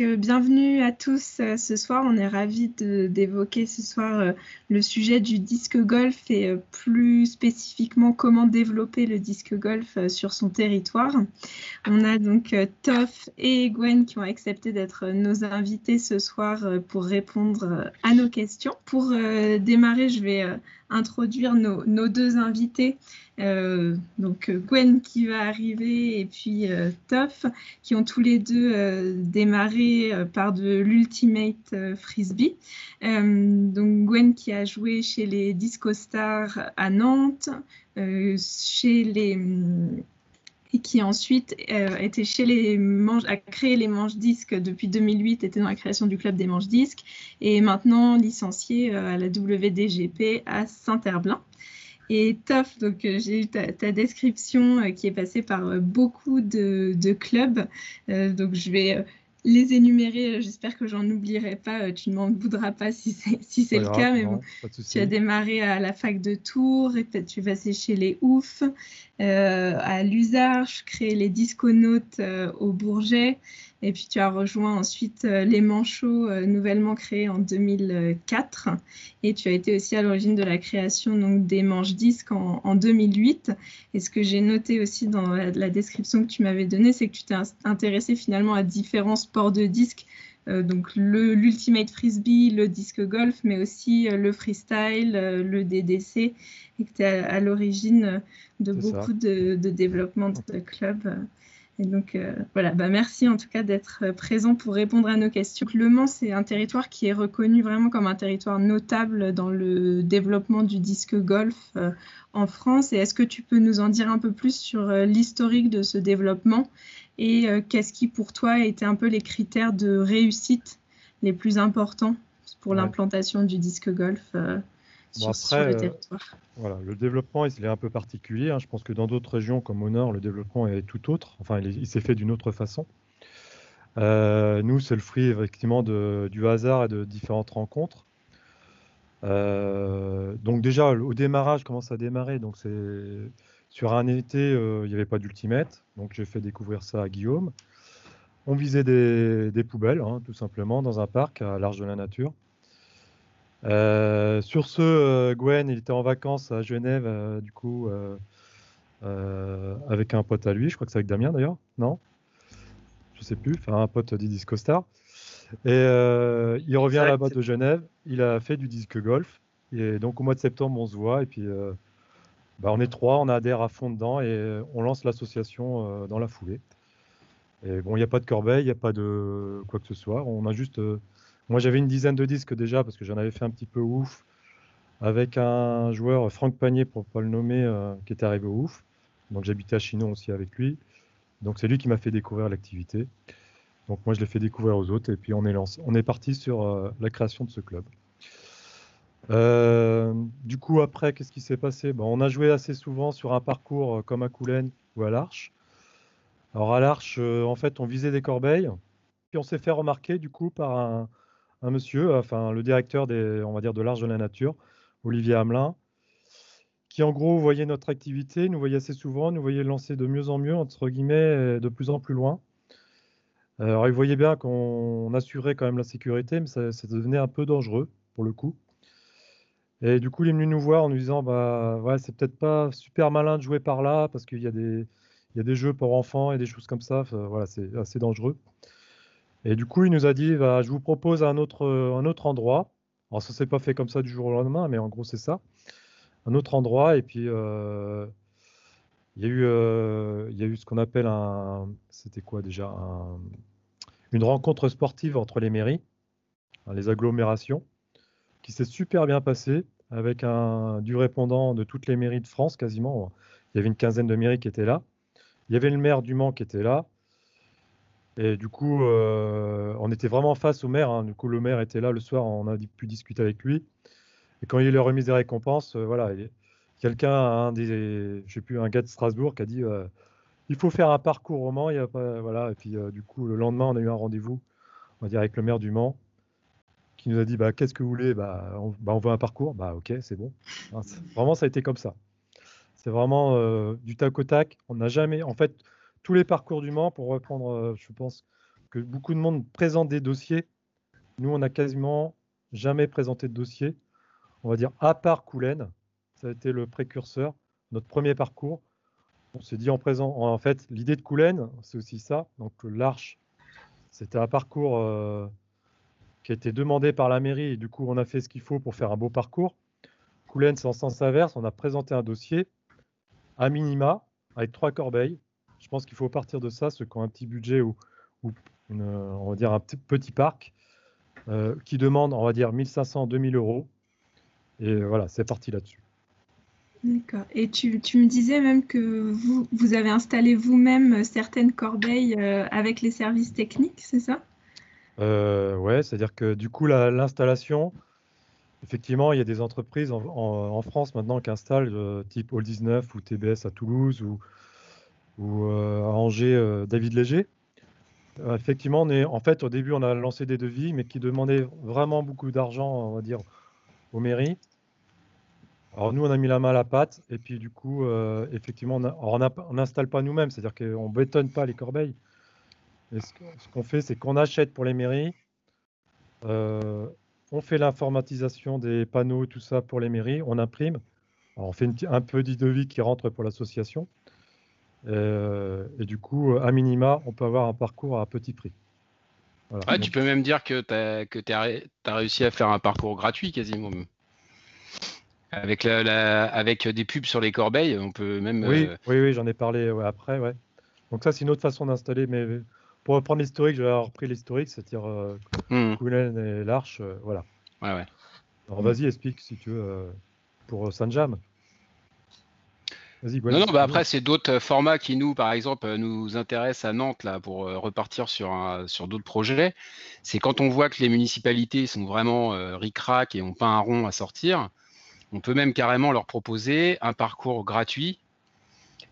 Euh, bienvenue à tous euh, ce soir. On est ravis d'évoquer ce soir euh, le sujet du disque golf et plus spécifiquement comment développer le disque golf sur son territoire. On a donc Toff et Gwen qui ont accepté d'être nos invités ce soir pour répondre à nos questions. Pour démarrer, je vais introduire nos, deux invités, euh, donc Gwen qui va arriver et puis euh, qui ont tous les deux euh, démarré par de l'Ultimate Frisbee. donc Gwen qui a joué chez les Disco Stars à Nantes, chez les et qui ensuite euh, était chez les manches, a créé les manches disques depuis 2008, était dans la création du club des manches disques et maintenant licencié euh, à la WDGP à Saint-Herblain. Et Toff, donc euh, j'ai eu ta, description qui est passée par beaucoup de, de clubs. donc je vais les énumérer. Euh, j'espère que j'en oublierai pas. Euh, tu ne m'en voudras pas si c'est si le cas. Mais bon, tu as démarré à la fac de Tours et tu vas sécher les ouf euh, à l'Usarche, créer les disconautes au Bourget. Et puis tu as rejoint ensuite euh, les Manchots, euh, nouvellement créés en 2004. Et tu as été aussi à l'origine de la création donc, des manches disques en, 2008. Et ce que j'ai noté aussi dans la, description que tu m'avais donnée, c'est que tu t'es intéressé finalement à différents sports de disques. Euh, donc l'Ultimate Frisbee, le disque golf, mais aussi le freestyle, le DDC, et que tu es à, l'origine de beaucoup de, de, développement de clubs. Et donc euh, voilà, bah, merci en tout cas d'être euh, présent pour répondre à nos questions. Le Mans, c'est un territoire qui est reconnu vraiment comme un territoire notable dans le développement du disque golf euh, en France. Et est-ce que tu peux nous en dire un peu plus sur l'historique de ce développement et qu'est-ce qui pour toi a été un peu les critères de réussite les plus importants pour l'implantation du disque golf après, le euh, voilà, le développement, il est un peu particulier. Hein. Je pense que dans d'autres régions, comme au nord, le développement est tout autre. Enfin, il, s'est fait d'une autre façon. Euh, nous, c'est le fruit effectivement de, du hasard et de différentes rencontres. Euh, donc déjà, au démarrage, comment ça a démarré Donc c'est sur un été, il n'y avait pas d'ultimate, donc j'ai fait découvrir ça à Guillaume. On visait des, poubelles, hein, tout simplement, dans un parc à l'arche de la nature. Euh, sur ce, euh, Gwen, il était en vacances à Genève, euh, du coup, avec un pote à lui. Je crois que c'est avec Damien d'ailleurs, non? Je sais plus. Enfin, un pote du Disco Star. Et il revient là-bas de Genève. Il a fait du disque golf. Et donc au mois de septembre, on se voit. Et puis, bah, on est trois, on adhère à fond dedans et on lance l'association dans la foulée. Et bon, il n'y a pas de corbeille, il n'y a pas de quoi que ce soit. On a juste moi, j'avais une dizaine de disques déjà parce que j'en avais fait un petit peu ouf avec un joueur, Franck Panier, pour ne pas le nommer, euh, qui était arrivé au ouf. Donc, j'habitais à Chinon aussi avec lui. Donc, c'est lui qui m'a fait découvrir l'activité. Donc, moi, je l'ai fait découvrir aux autres et puis on est, lancé, on est parti sur euh, la création de ce club. Euh, du coup, après, qu'est-ce qui s'est passé? Bon, On a joué assez souvent sur un parcours comme à Coulennes ou à l'Arche. Alors, à l'Arche, en fait, on visait des corbeilles. Puis on s'est fait remarquer, du coup, par un, un monsieur, enfin le directeur des, on va dire de l'Arche de la Nature, Olivier Hamelin, qui en gros voyait notre activité, nous voyait assez souvent, nous voyait lancer de mieux en mieux, entre guillemets, de plus en plus loin. Alors il voyait bien qu'on assurait quand même la sécurité, mais ça, devenait un peu dangereux pour le coup. Et du coup, il est venu nous voir en nous disant, bah c'est peut-être pas super malin de jouer par là parce qu'il y a des, y a des jeux pour enfants et des choses comme ça. voilà, c'est assez dangereux. Et du coup, il nous a dit, bah, je vous propose un autre, un autre endroit. Alors, ça s'est pas fait comme ça du jour au lendemain, mais en gros, c'est ça. Un autre endroit. Et puis, euh, il y a eu, euh, il y a eu ce qu'on appelle un, c'était quoi déjà, une rencontre sportive entre les mairies, hein, les agglomérations, qui s'est super bien passée avec un du répondant de toutes les mairies de France quasiment. Il y avait une quinzaine de mairies qui étaient là. Il y avait le maire du Mans qui était là. Et du coup, euh, on était vraiment face au maire. Hein. Du coup, le maire était là le soir, on a pu discuter avec lui. Et quand il a eu la remise des récompenses, euh, voilà, quelqu'un, un des, je plus, un gars de Strasbourg qui a dit euh, il faut faire un parcours au Mans. Il y a voilà. Et puis, du coup, le lendemain, on a eu un rendez-vous, on va dire, avec le maire du Mans, qui nous a dit bah, qu'est-ce que vous voulez? Bah on, bah, on, veut un parcours. Bah, ok, c'est bon. vraiment, ça a été comme ça. C'est vraiment du tac au tac. On n'a jamais, en fait, tous les parcours du Mans, pour reprendre, euh, je pense, que beaucoup de monde présente des dossiers. Nous, on n'a quasiment jamais présenté de dossier. On va dire, à part Coulen, ça a été le précurseur, notre premier parcours. On s'est dit en présent, en fait, l'idée de Coulen, c'est aussi ça. Donc, l'arche, c'était un parcours euh, qui a été demandé par la mairie et du coup, on a fait ce qu'il faut pour faire un beau parcours. Coulen, c'est en sens inverse. On a présenté un dossier à minima avec trois corbeilles. Je pense qu'il faut partir de ça, ceux qui ont un petit budget ou, on va dire un petit, parc euh, qui demande, on va dire, 1500, 2000 euros. Et voilà, c'est parti là-dessus. D'accord. Et tu, me disais même que vous, vous avez installé vous-même certaines corbeilles euh, avec les services techniques, c'est ça? Euh, Ouais, c'est-à-dire que du coup, l'installation, effectivement, il y a des entreprises en, France maintenant qui installent euh, type All 19 ou TBS à Toulouse ou, ou à Angers, David Léger. effectivement, on est, en fait, au début, on a lancé des devis, mais qui demandaient vraiment beaucoup d'argent, on va dire, aux mairies. Alors nous, on a mis la main à la pâte et puis du coup, euh, effectivement, on n'installe pas nous-mêmes, c'est-à-dire qu'on ne bétonne pas les corbeilles. Et ce, qu'on fait, c'est qu'on achète pour les mairies, euh, on fait l'informatisation des panneaux, tout ça pour les mairies, on imprime. on fait un peu devis qui rentre pour l'association. Euh, et, du coup, à minima, on peut avoir un parcours à petit prix. tu peux même dire que tu as, réussi à faire un parcours gratuit quasiment. Avec, la, avec des pubs sur les corbeilles, on peut même. Oui, euh, oui, oui j'en ai parlé après. Ouais. Donc, ça, c'est une autre façon d'installer. Mais pour reprendre l'historique, je vais avoir repris l'historique, c'est-à-dire euh, hmm. et l'Arche. Euh, voilà. Ouais, ouais. Alors, vas-y, explique si tu veux euh, pour Sanjam. Non, non, bah après, c'est d'autres formats qui, nous, par exemple, nous intéressent à Nantes là, pour repartir sur, un, sur d'autres projets. C'est quand on voit que les municipalités sont vraiment ric-rac et ont pas un rond à sortir on peut même carrément leur proposer un parcours gratuit.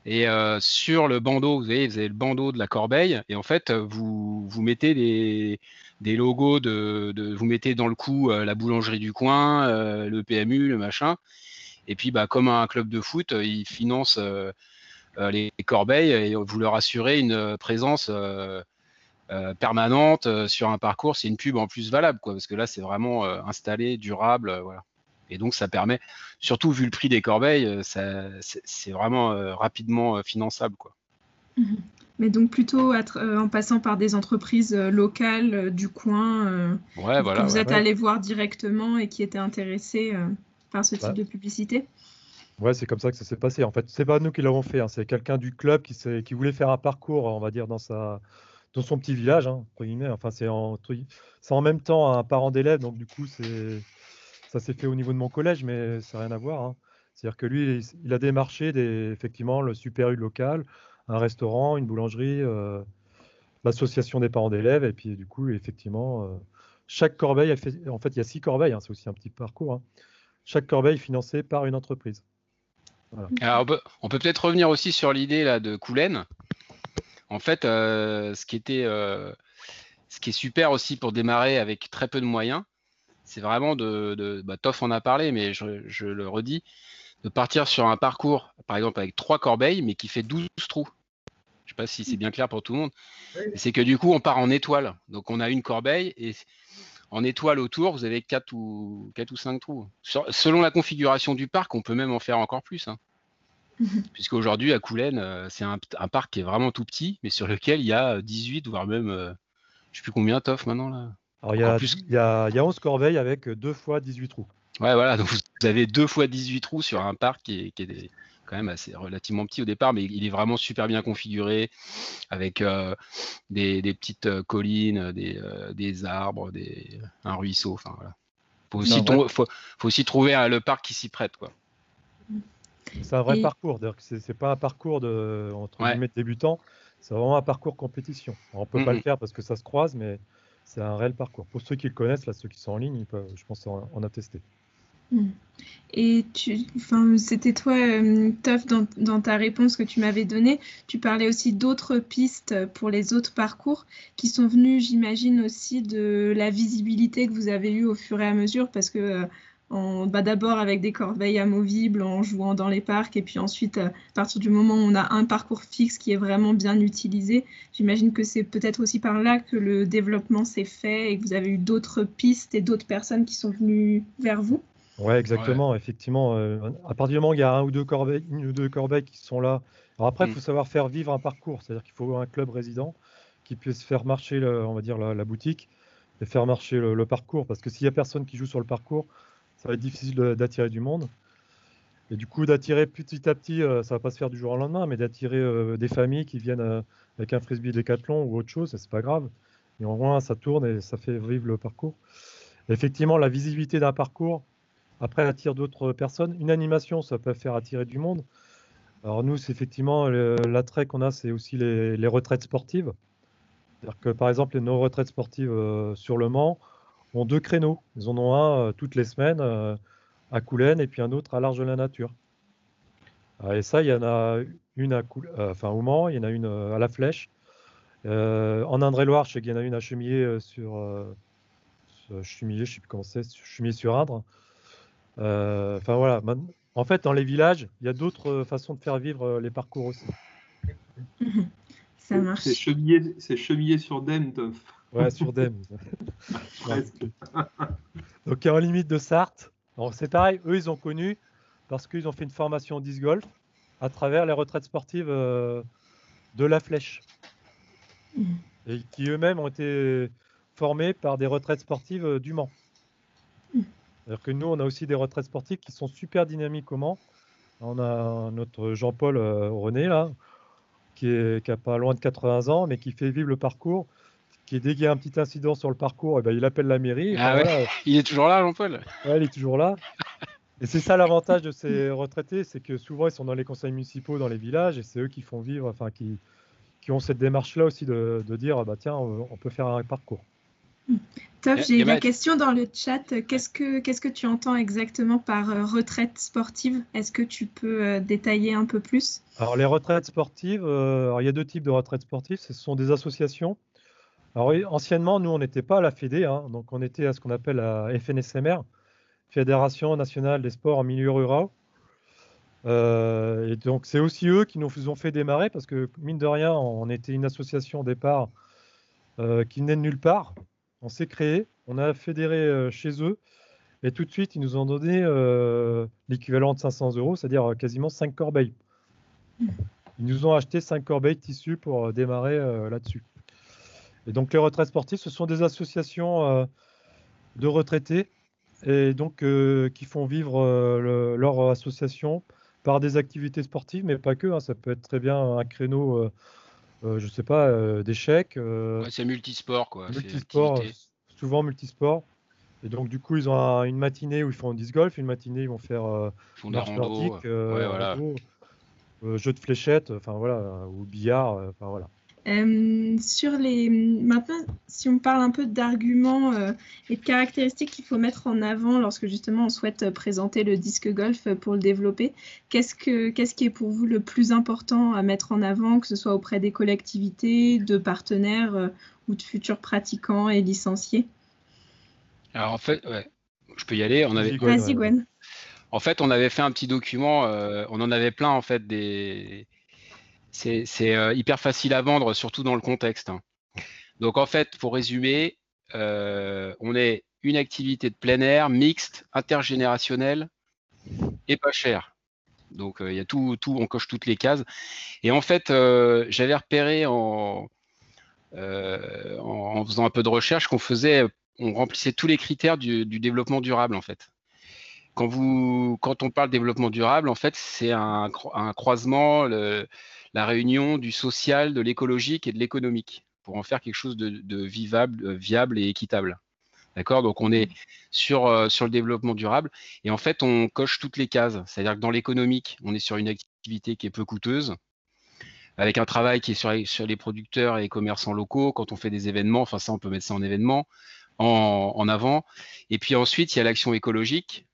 Et euh, sur le bandeau, vous avez, vous avez le bandeau de la corbeille, et en fait, vous, vous mettez des, des logos de, vous mettez dans le coup euh, la boulangerie du coin, euh, le PMU, le machin. Et puis, bah, comme un club de foot, ils financent les corbeilles et vous leur assurez une présence permanente sur un parcours. C'est une pub en plus valable, quoi, parce que là, c'est vraiment installé, durable, voilà. Et donc, ça permet, surtout vu le prix des corbeilles, euh, c'est vraiment euh, rapidement euh, finançable. Quoi. Mhm. Mais donc plutôt en passant par des entreprises locales du coin que vous êtes allé voir directement et qui étaient intéressés ce type de publicité Ouais, c'est comme ça que ça s'est passé. En fait, c'est pas nous qui l'avons fait. Hein. C'est quelqu'un du club qui, qui voulait faire un parcours, on va dire, dans sa, dans son petit village, hein, Enfin, c'est en, en même temps un parent d'élève, donc du coup, c'est ça s'est fait au niveau de mon collège, mais ça n'a rien à voir. Hein. C'est-à-dire que lui, il a démarché des, effectivement le Super U local, un restaurant, une boulangerie, euh, l'association des parents d'élèves, et puis du coup, effectivement, euh, chaque corbeille, fait, en fait, il y a six corbeilles, hein, c'est aussi un petit parcours. Hein. Chaque corbeille financée par une entreprise. Alors, on peut peut-être revenir aussi sur l'idée là de Coulen. En fait, euh, ce qui était, ce qui est super aussi pour démarrer avec très peu de moyens, c'est vraiment de, de bah, Toff en a parlé, mais je, le redis, de partir sur un parcours, par exemple avec trois corbeilles, mais qui fait 12 trous. Je ne sais pas si c'est bien clair pour tout le monde. C'est que du coup, on part en étoile. Donc, on a une corbeille et en étoile autour, vous avez 4 ou, 4 ou 5 trous. selon la configuration du parc, on peut même en faire encore plus. Hein. Puisqu'aujourd'hui, à Coulennes, euh, c'est un, parc qui est vraiment tout petit, mais sur lequel il y a 18, voire même, euh, je ne sais plus combien, Toff, maintenant là. Alors, il y, a, il, y a, 11 corbeilles avec 2 fois 18 trous. Ouais, voilà, donc vous avez 2 fois 18 trous sur un parc qui est, qui est quand même assez relativement petit au départ, mais il est vraiment super bien configuré avec euh, des, des, petites euh, collines, des, euh, des arbres, des, un ruisseau. Enfin, voilà. Faut aussi, faut, faut aussi trouver le parc qui s'y prête. quoi. C'est un vrai parcours, c'est pas un parcours de, entre guillemets, débutant, c'est vraiment un parcours compétition. on peut pas le faire parce que ça se croise, mais c'est un réel parcours. Pour ceux qui le connaissent, là, ceux qui sont en ligne, ils peuvent, je pense, en, attester. Hmm. Et tu, c'était toi, euh, dans, ta réponse que tu m'avais donnée, tu parlais aussi d'autres pistes pour les autres parcours qui sont venus, j'imagine, aussi de la visibilité que vous avez eue au fur et à mesure, parce que euh, bah, d'abord avec des corbeilles amovibles en jouant dans les parcs et puis ensuite à partir du moment où on a un parcours fixe qui est vraiment bien utilisé, j'imagine que c'est peut-être aussi par là que le développement s'est fait et que vous avez eu d'autres pistes et d'autres personnes qui sont venues vers vous. Ouais, exactement. Effectivement, euh, à partir du moment où il y a un ou deux corbeilles, une ou deux corbeilles qui sont là. Alors après, il mm. faut savoir faire vivre un parcours, c'est-à-dire qu'il faut un club résident qui puisse faire marcher, on va dire, la, boutique et faire marcher le, le parcours. Parce que s'il n'y a personne qui joue sur le parcours, ça va être difficile d'attirer du monde. Et du coup, d'attirer petit à petit, euh, ça va pas se faire du jour au lendemain, mais d'attirer euh, des familles qui viennent euh, avec un frisbee décathlon ou autre chose, c'est pas grave. Et au moins, ça tourne et ça fait vivre le parcours. effectivement, la visibilité d'un parcours, après, attire d'autres personnes. Une animation, ça peut faire attirer du monde. Alors nous, c'est effectivement l'attrait qu'on a, c'est aussi les, les, retraites sportives. C'est-à-dire que par exemple, nos retraites sportives sur le Mans, ont deux créneaux. Ils en ont un euh, toutes les semaines euh, à Coulennes et puis un autre à l'Arche de la Nature. Et ça, il y en a une à euh, enfin, au Mans, il y en a une à La Flèche. en Indre-et-Loire, je sais qu'il y en a une à Chemillé sur, Chemillé, je sais plus comment c'est, Chemillé sur Indre. Enfin voilà. En fait, dans les villages, il y a d'autres façons de faire vivre les parcours aussi. Ça marche. C'est Chemillé, sur Dème, Ouais, sur Dem. Donc, en limite de Sarthe. C'est pareil, eux, ils ont connu parce qu'ils ont fait une formation disc golf à travers les retraites sportives euh, de la Flèche. Mm. Et qui eux-mêmes ont été formés par des retraites sportives euh, du Mans. C'est-à-dire que nous, on a aussi des retraites sportives qui sont super dynamiques au Mans. On a notre Jean-Paul euh, René, là, qui, est, qui a pas loin de 80 ans, mais qui fait vivre le parcours qui dès qu'il y a un petit incident sur le parcours, et eh ben, il appelle la mairie. Ah il est toujours là, Jean-Paul? Ouais, il est toujours là. Et c'est ça l'avantage de ces retraités, c'est que souvent ils sont dans les conseils municipaux, dans les villages, et c'est eux qui font vivre, enfin qui, qui ont cette démarche-là aussi de, de dire, bah tiens, on peut faire un parcours. Top, j'ai la question dans le chat. Qu'est-ce que, qu'est-ce que tu entends exactement par euh, retraite sportive? Est-ce que tu peux euh, détailler un peu plus? Alors les retraites sportives, euh, il y a deux types de retraites sportives. Ce sont des associations alors anciennement, nous, on n'était pas à la Fédé, hein, donc on était à ce qu'on appelle la FNSMR, Fédération nationale des sports en milieu rural. Euh, et donc c'est aussi eux qui nous ont fait démarrer parce que mine de rien, on était une association au départ euh, qui n'est de nulle part. On s'est créé, on a fédéré euh, chez eux et tout de suite ils nous ont donné l'équivalent de 500 euros, c'est-à-dire quasiment 5 corbeilles. Ils nous ont acheté 5 corbeilles tissus pour démarrer là-dessus. Et donc les retraites sportives, ce sont des associations euh, de retraités et donc euh, qui font vivre euh, leur association par des activités sportives, mais pas que. Hein. ça peut être très bien un créneau, je ne sais pas, d'échecs. c'est multisport quoi. Multisport, souvent multisport. Et donc du coup, ils ont une matinée où ils font disc golf, une matinée ils vont faire marche nordique, jeu de fléchettes, enfin voilà, ou billard, enfin voilà. Euh, sur les... Maintenant, si on parle un peu d'arguments euh, et de caractéristiques qu'il faut mettre en avant lorsque justement on souhaite présenter le disque golf pour le développer, qu'est-ce, que, qu'est-ce qui est pour vous le plus important à mettre en avant, que ce soit auprès des collectivités, de partenaires euh, ou de futurs pratiquants et licenciés? Alors en fait, je peux y aller. On avait... Vas-y Gwen. En fait, on avait fait un petit document, on en avait plein en fait des c'est euh, hyper facile à vendre, surtout dans le contexte. Hein. Donc en fait, pour résumer, euh, on est une activité de plein air, mixte, intergénérationnelle et pas chère. Donc euh, il y a tout, tout, on coche toutes les cases. Et en fait, j'avais repéré en, faisant un peu de recherche qu'on faisait, on remplissait tous les critères du, développement durable en fait. Quand, on parle développement durable, en fait, c'est un, croisement. La réunion du social, de l'écologique et de l'économique pour en faire quelque chose de, vivable, euh, viable et équitable. D'accord? Donc on est sur, euh, sur le développement durable et en fait on coche toutes les cases. C'est-à-dire que dans l'économique, on est sur une activité qui est peu coûteuse, avec un travail qui est sur, sur les producteurs et les commerçants locaux. Quand on fait des événements, enfin ça on peut mettre ça en événement, en, en avant. Et puis ensuite il y a l'action écologique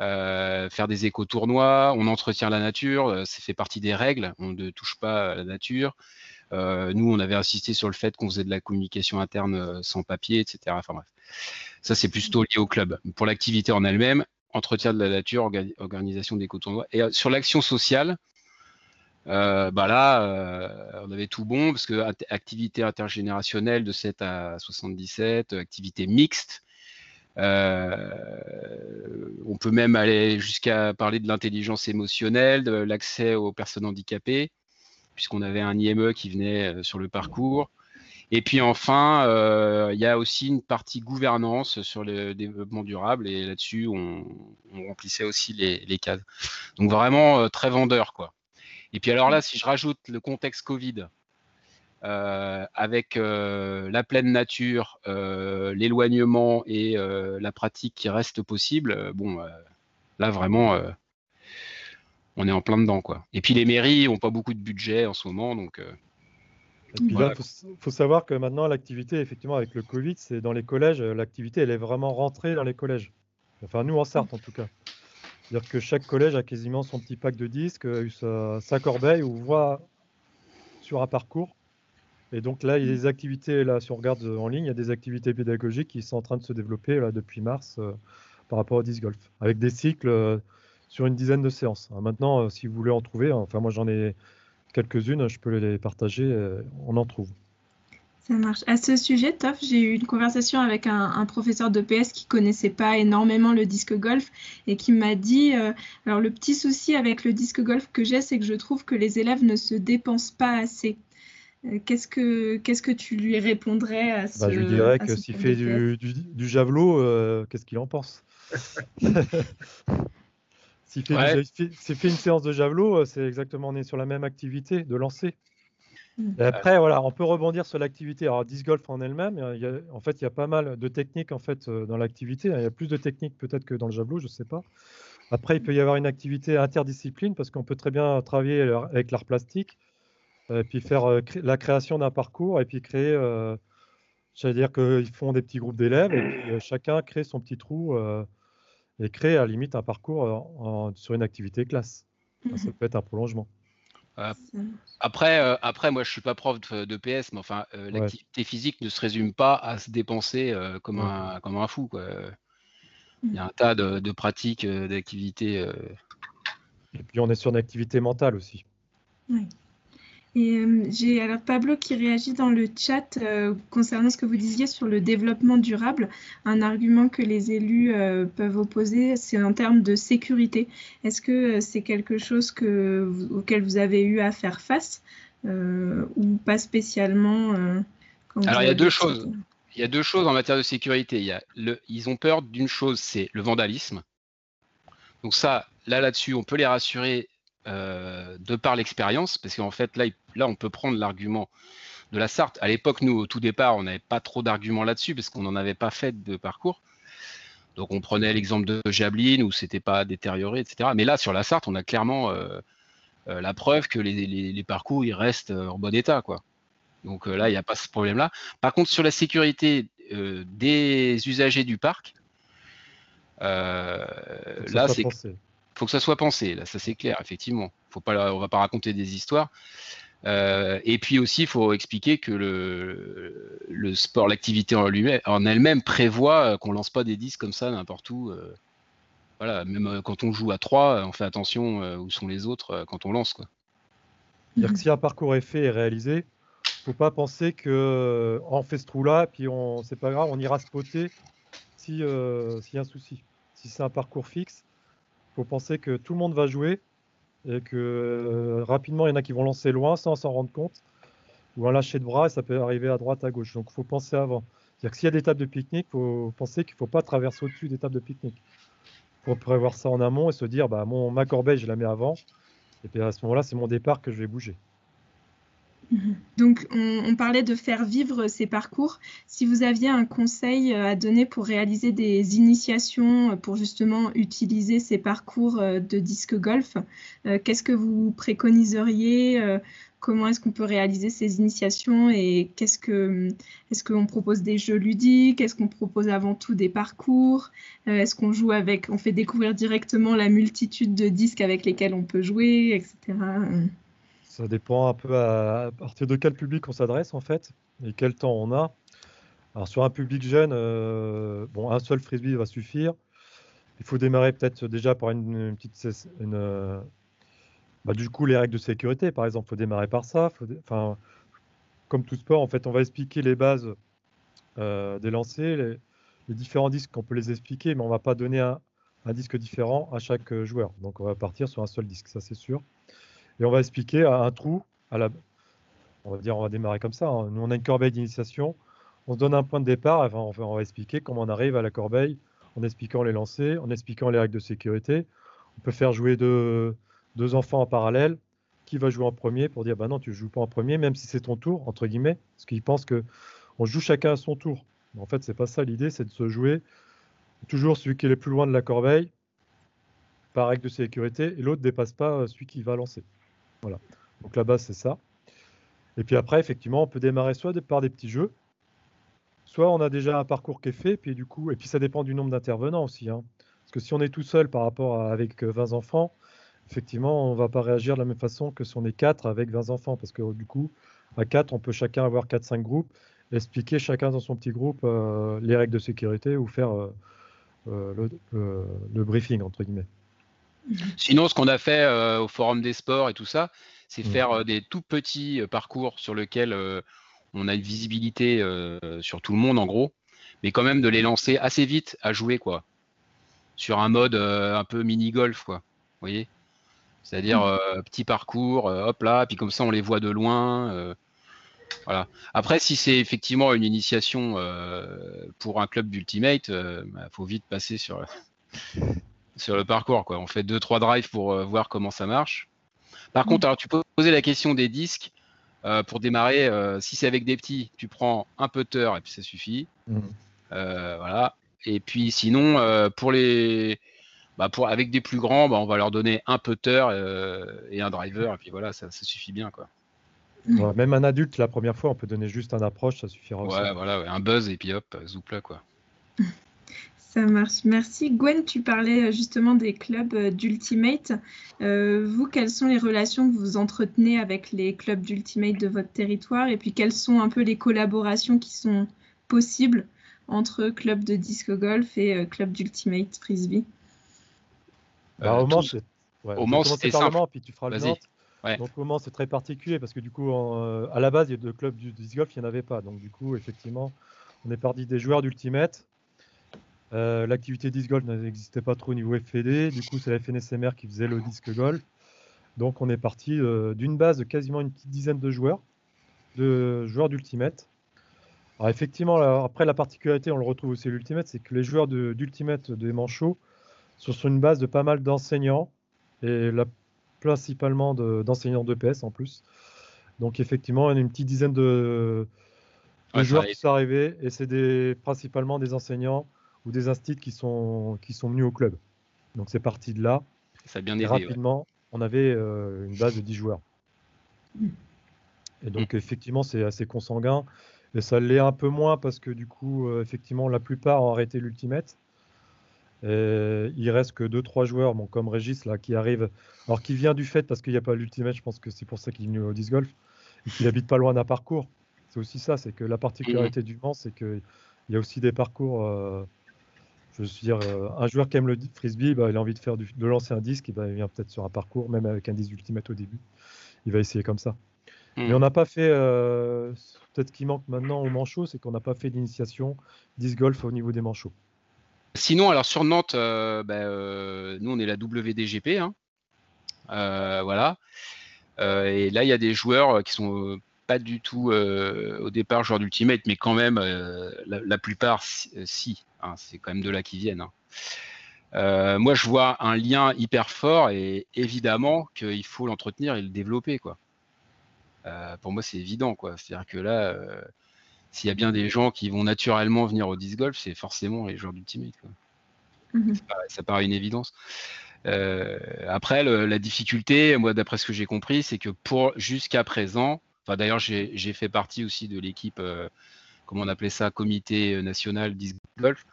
euh, faire des éco-tournois, on entretient la nature, euh, ça fait partie des règles, on ne touche pas la nature. nous, on avait insisté sur le fait qu'on faisait de la communication interne sans papier, etc. Enfin bref, ça c'est plutôt lié au club. Pour l'activité en elle-même, entretien de la nature, organisation des tournois. Et sur l'action sociale, bah là, on avait tout bon parce que activité intergénérationnelle de 7 à 77, activité mixte, euh, on peut même aller jusqu'à parler de l'intelligence émotionnelle, de l'accès aux personnes handicapées, puisqu'on avait un IME qui venait euh, sur le parcours. Et puis enfin, euh, il y a aussi une partie gouvernance sur le développement durable et là-dessus, on, remplissait aussi les, les cases. Donc vraiment très vendeur, quoi. Et puis alors là, si je rajoute le contexte Covid, euh, avec euh, la pleine nature, euh, l'éloignement et la pratique qui reste possible, bon, là vraiment, on est en plein dedans. Quoi. Et puis les mairies n'ont pas beaucoup de budget en ce moment, donc. il faut, savoir que maintenant, l'activité, effectivement, avec le Covid, c'est dans les collèges, l'activité, elle est vraiment rentrée dans les collèges. Enfin, nous, en Sarthe, en tout cas. C'est-à-dire que chaque collège a quasiment son petit pack de disques, sa, sa corbeille, ou voit sur un parcours et donc là, il y a des activités, là, si on regarde en ligne, il y a des activités pédagogiques qui sont en train de se développer là, depuis mars euh, par rapport au disc golf, avec des cycles euh, sur une dizaine de séances. Hein, maintenant, euh, si vous voulez en trouver, hein, enfin moi j'en ai quelques-unes, je peux les partager, on en trouve. Ça marche. À ce sujet, Toff, j'ai eu une conversation avec un, professeur de PS qui connaissait pas énormément le disque golf et qui m'a dit, alors le petit souci avec le disque golf que j'ai, c'est que je trouve que les élèves ne se dépensent pas assez. Euh, qu'est-ce que qu'est-ce que tu lui répondrais à ce bah, Je lui dirais que s'il fait du, du, javelot, euh, qu'est-ce qu'il en pense? S'il fait, fait, une séance de javelot, euh, c'est exactement, on est sur la même activité de lancer. Et après, voilà, on peut rebondir sur l'activité. Alors, disc golf en elle-même, en fait, il y a pas mal de techniques en fait dans l'activité. Il y a plus de techniques peut-être que dans le javelot, je ne sais pas. Après, il peut y avoir une activité interdiscipline parce qu'on peut très bien travailler avec l'art plastique et puis faire euh, la création d'un parcours et puis créer, euh, j'allais dire qu'ils font des petits groupes d'élèves et puis euh, chacun crée son petit trou et crée à la limite un parcours sur une activité classe. Ça, peut être un prolongement. après, après, moi, je suis pas prof de, PS, mais enfin, l'activité physique ne se résume pas à se dépenser comme, un, comme un fou. Quoi. Il y a un tas de, de pratiques, d'activités. Et puis, on est sur une activité mentale aussi. Oui. Et euh, j'ai alors Pablo qui réagit dans le chat euh, concernant ce que vous disiez sur le développement durable. Un argument que les élus euh, peuvent opposer, c'est en termes de sécurité. Est-ce que c'est quelque chose que, auquel vous avez eu à faire face ou pas spécialement Alors il y a deux choses. Il y a deux choses en matière de sécurité. Il y a le, ils ont peur d'une chose, c'est le vandalisme. Donc ça, là là-dessus, on peut les rassurer euh, de par l'expérience, parce qu'en fait, là, là, on peut prendre l'argument de la Sarthe. À l'époque, nous, au tout départ, on n'avait pas trop d'arguments là-dessus, parce qu'on n'en avait pas fait de parcours. Donc, on prenait l'exemple de Jablin, où c'était pas détérioré, etc. Mais là, sur la Sarthe, on a clairement euh, euh, la preuve que les, parcours, ils restent en bon état, quoi. Donc là, il n'y a pas ce problème-là. Par contre, sur la sécurité des usagers du parc, là, c'est faut que ça soit pensé, là, ça c'est clair, effectivement. Faut pas, on va pas raconter des histoires. Euh, et puis aussi, il faut expliquer que le, sport, l'activité en, elle-même prévoit euh, qu'on lance pas des disques comme ça n'importe où. Euh. voilà, même quand on joue à trois, on fait attention où sont les autres quand on lance. C'est-à-dire que si un parcours est fait et réalisé, faut pas penser que on fait ce trou-là, puis c'est pas grave, on ira spotter si s'il y a un souci. Si c'est un parcours fixe, faut penser que tout le monde va jouer et que euh, rapidement, il y en a qui vont lancer loin sans s'en rendre compte, ou un lâcher de bras, et ça peut arriver à droite, à gauche. Donc, il faut penser avant. C'est-à-dire que s'il y a des tables de pique-nique, il faut penser qu'il ne faut pas traverser au-dessus des tables de pique-nique. Il faut prévoir ça en amont et se dire, bah, mon, ma corbeille, je la mets avant, et puis à ce moment-là, c'est mon départ que je vais bouger. Mhm. Donc, on, parlait de faire vivre ces parcours. Si vous aviez un conseil euh, à donner pour réaliser des initiations, euh, pour justement utiliser ces parcours euh, de disque golf, qu'est-ce que vous préconiseriez Comment est-ce qu'on peut réaliser ces initiations et qu'est-ce que est-ce qu'on propose des jeux ludiques Est-ce qu'on propose avant tout des parcours Est-ce qu'on joue avec, on fait découvrir directement la multitude de disques avec lesquels on peut jouer, etc Ça dépend un peu à, partir de quel public on s'adresse en fait et quel temps on a. Alors sur un public jeune, euh, bon, un seul frisbee va suffire. Il faut démarrer peut-être déjà par une, petite, une, bah, du coup les règles de sécurité par exemple. Il faut démarrer par ça. comme tout sport, en fait, on va expliquer les bases euh, des lancers, les, différents disques, on peut les expliquer, mais on ne va pas donner un, disque différent à chaque euh, joueur. Donc on va partir sur un seul disque, ça c'est sûr. Et on va expliquer à un trou, à la... on va dire on va démarrer comme ça. Hein. Nous on a une corbeille d'initiation, on se donne un point de départ, enfin, on va expliquer comment on arrive à la corbeille en expliquant les lancers, en expliquant les règles de sécurité. On peut faire jouer deux, enfants en parallèle. Qui va jouer en premier pour dire bah non tu ne joues pas en premier même si c'est ton tour entre guillemets parce qu'ils pensent que on joue chacun à son tour. en fait c'est pas ça l'idée, c'est de se jouer toujours celui qui est le plus loin de la corbeille, par règle de sécurité, et l'autre dépasse pas euh, celui qui va lancer. Voilà. Donc la base, c'est ça. Et puis après, effectivement, on peut démarrer soit par des petits jeux, soit on a déjà un parcours qui est fait, puis du coup, et puis ça dépend du nombre d'intervenants aussi. Hein. Parce que si on est tout seul par rapport à avec 20 euh, enfants, effectivement, on ne va pas réagir de la même façon que si on est 4 avec 20 enfants. Parce que du coup, à 4, on peut chacun avoir 4-5 groupes, expliquer chacun dans son petit groupe euh, les règles de sécurité ou faire euh, le, briefing, entre guillemets. Sinon, ce qu'on a fait euh, au Forum des sports et tout ça, c'est mm. faire euh, des tout petits parcours sur lesquels on a une visibilité sur tout le monde, en gros, mais quand même de les lancer assez vite à jouer, quoi. Sur un mode un peu mini-golf, quoi. Vous voyez C'est-à-dire mm. petit parcours, hop là, puis comme ça on les voit de loin. Voilà. Après, si c'est effectivement une initiation euh, pour un club d'ultimate, il euh, bah, faut vite passer sur, sur le parcours. Quoi. On fait deux trois drives pour euh, voir comment ça marche. Par contre, alors, tu peux poser la question des disques. pour démarrer, si c'est avec des petits, tu prends un putter et puis ça suffit. Mmh. voilà. Et puis sinon, pour les, bah, pour, avec des plus grands, bah, on va leur donner un putter et un driver, et puis voilà, ça, ça suffit bien. quoi même un adulte, la première fois, on peut donner juste un approche, ça suffira aussi. Ouais, voilà, un buzz et puis hop, là quoi. Ça marche. Merci. Gwen, tu parlais euh, justement des clubs euh, d'Ultimate. Euh, vous, quelles sont les relations que vous entretenez avec les clubs d'Ultimate de votre territoire? Et puis, quelles sont un peu les collaborations qui sont possibles entre club de disc golf et club d'Ultimate Frisbee? Bah, Au Mans, c'est simple. Puis tu feras le donc au moment c'est très particulier parce que du coup euh, à la base il y a de clubs du disc golf il n'y en avait pas. Donc du coup effectivement on est parti des joueurs d'Ultimate. Euh, l'activité disc golf n'existait pas trop au niveau FED. Du coup c'est la FNSMR qui faisait le disc golf. Donc on est parti euh, d'une base de quasiment une petite dizaine de joueurs, de joueurs d'Ultimate. Alors effectivement après la particularité on le retrouve aussi à l'Ultimate c'est que les joueurs d'Ultimate de, des manchots sont sur une base de pas mal d'enseignants et principalement d'enseignants de, d'EPS en plus. Donc effectivement, y a une petite dizaine de, joueurs qui sont arrivés et c'est des, principalement des enseignants ou des instituts qui sont, qui sont venus au club. Donc c'est parti de là. Ça a bien aidé, rapidement, on avait euh, une base de 10 joueurs. Et donc mm. effectivement, c'est assez consanguin. Et ça l'est un peu moins parce que du coup, euh, effectivement, la plupart ont arrêté l'ultimate. Euh, il reste que 2-3 joueurs, bon, comme Régis, là, qui arrive, alors qui vient du fait, parce qu'il n'y a pas l'Ultimate, je pense que c'est pour ça qu'il est venu au disc golf, et qu'il habite pas loin d'un parcours. C'est aussi ça, c'est que la particularité du Mans, c'est qu'il y a aussi des parcours. Euh, je veux dire, euh, un joueur qui aime le frisbee, bah, il a envie de, faire de lancer un disque, et bah, il vient peut-être sur un parcours, même avec un disque Ultimate au début. Il va essayer comme ça. Mm. Mais on n'a pas fait, peut-être qu'il manque maintenant au manchot, c'est qu'on n'a pas fait d'initiation disc golf au niveau des manchots. Sinon, alors sur Nantes, euh, bah, euh, nous on est la WDGP, hein. euh, voilà. et là, il y a des joueurs qui sont pas du tout au départ joueurs d'Ultimate, mais quand même, la, plupart, si. Hein, c'est quand même de là qu'ils viennent. Hein. moi, je vois un lien hyper fort et évidemment qu'il faut l'entretenir et le développer, quoi. pour moi, c'est évident, quoi. C'est-à-dire que là s'il y a bien des gens qui vont naturellement venir au disc golf, c'est forcément les joueurs d'Ultimate. Mhm. Ça, paraît une évidence. Euh, après, la difficulté, moi, d'après ce que j'ai compris, c'est que pour jusqu'à présent, enfin d'ailleurs, j'ai fait partie aussi de l'équipe, euh, comment on appelait ça, comité national disc golf.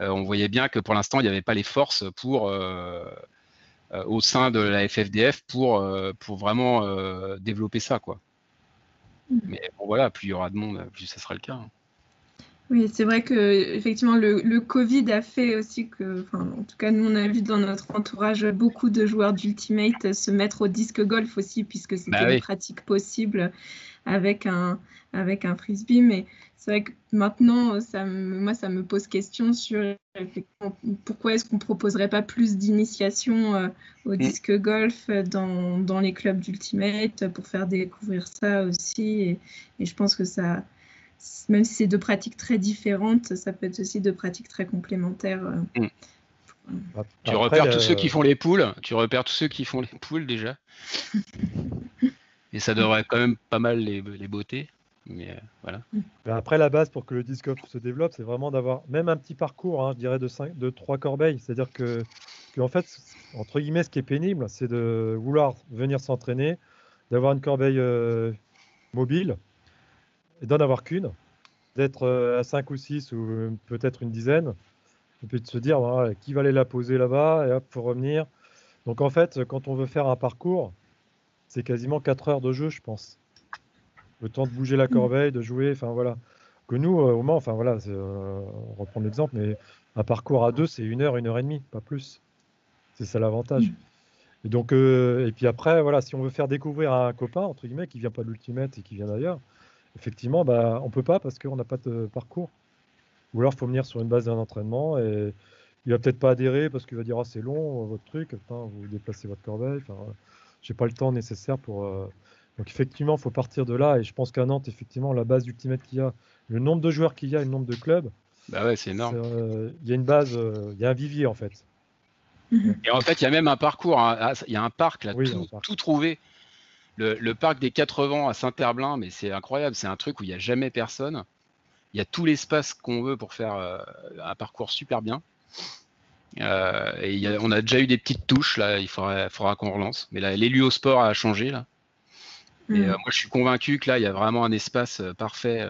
Euh, on voyait bien que pour l'instant, il n'y avait pas les forces pour au sein de la FFDF pour, pour vraiment développer ça. Quoi. Mm. Mais bon, voilà, plus il y aura de monde, plus ça sera le cas. Hein. Oui, c'est vrai que effectivement le, le, Covid a fait aussi que, enfin, en tout cas nous on a vu dans notre entourage beaucoup de joueurs d'Ultimate se mettre au disque golf aussi puisque c'était bah une pratique possible avec un avec un frisbee. Mais c'est vrai que maintenant ça moi ça me pose question sur pourquoi est-ce qu'on proposerait pas plus d'initiation euh, au mm. disque golf dans, dans les clubs d'Ultimate pour faire découvrir ça aussi et, et je pense que ça même si c'est deux pratiques très différentes, ça peut être aussi deux pratiques très complémentaires. Euh. Mm. Tu repères tous ceux qui font les poules, tu repères tous ceux qui font les poules déjà. Et ça devrait quand même pas mal les, les beautés. Mais euh, voilà. après, la base pour que le disc se développe, c'est vraiment d'avoir même un petit parcours, hein, je dirais, de, cinq, de trois corbeilles. C'est-à-dire que, en fait, entre guillemets, ce qui est pénible, c'est de vouloir venir s'entraîner, d'avoir une corbeille euh, mobile, et d'en avoir qu'une, d'être euh, à 5 ou 6 ou peut-être une dizaine, et puis de se dire qui va aller la poser là-bas, et hop, faut revenir. Donc en fait, quand on veut faire un parcours, c'est quasiment 4 heures de jeu, je pense. Le temps de bouger la corbeille, de jouer, enfin voilà. Que nous, euh, au moins, enfin voilà, euh, on reprend l'exemple, mais un parcours à deux, c'est une heure, une heure et demie, pas plus. C'est ça l'avantage. Et donc, et puis après, voilà, si on veut faire découvrir à un copain, entre guillemets, qui vient pas de l'Ultimate et qui vient d'ailleurs, effectivement, bah, on peut pas parce qu'on n'a pas de parcours. Ou alors, il faut venir sur une base d'un entraînement et il va peut-être pas adhérer parce qu'il va dire ah, c'est long votre truc, vous déplacez votre corbeille. Enfin, j'ai pas le temps nécessaire pour. Euh, donc effectivement, il faut partir de là et je pense qu'à Nantes, effectivement, la base d'Ultimate qu'il y a, le nombre de joueurs qu'il y a, le nombre de clubs. Bah ouais, c'est énorme. Euh, il y a une base, euh, il y a un vivier en fait. Et en fait, il y a même un parcours, hein. ah, il y a un parc là, tout trouvé le, parc des Quatre Vents à Saint-Herblain, mais c'est incroyable, c'est un truc où il n'y a jamais personne. Il y a tout l'espace qu'on veut pour faire euh, un parcours super bien. Euh, et on a déjà eu des petites touches, là, il faudra, faudra qu'on relance. Mais là, l'héliosport a changé, là. Et mm. euh, moi, je suis convaincu que là, il y a vraiment un espace parfait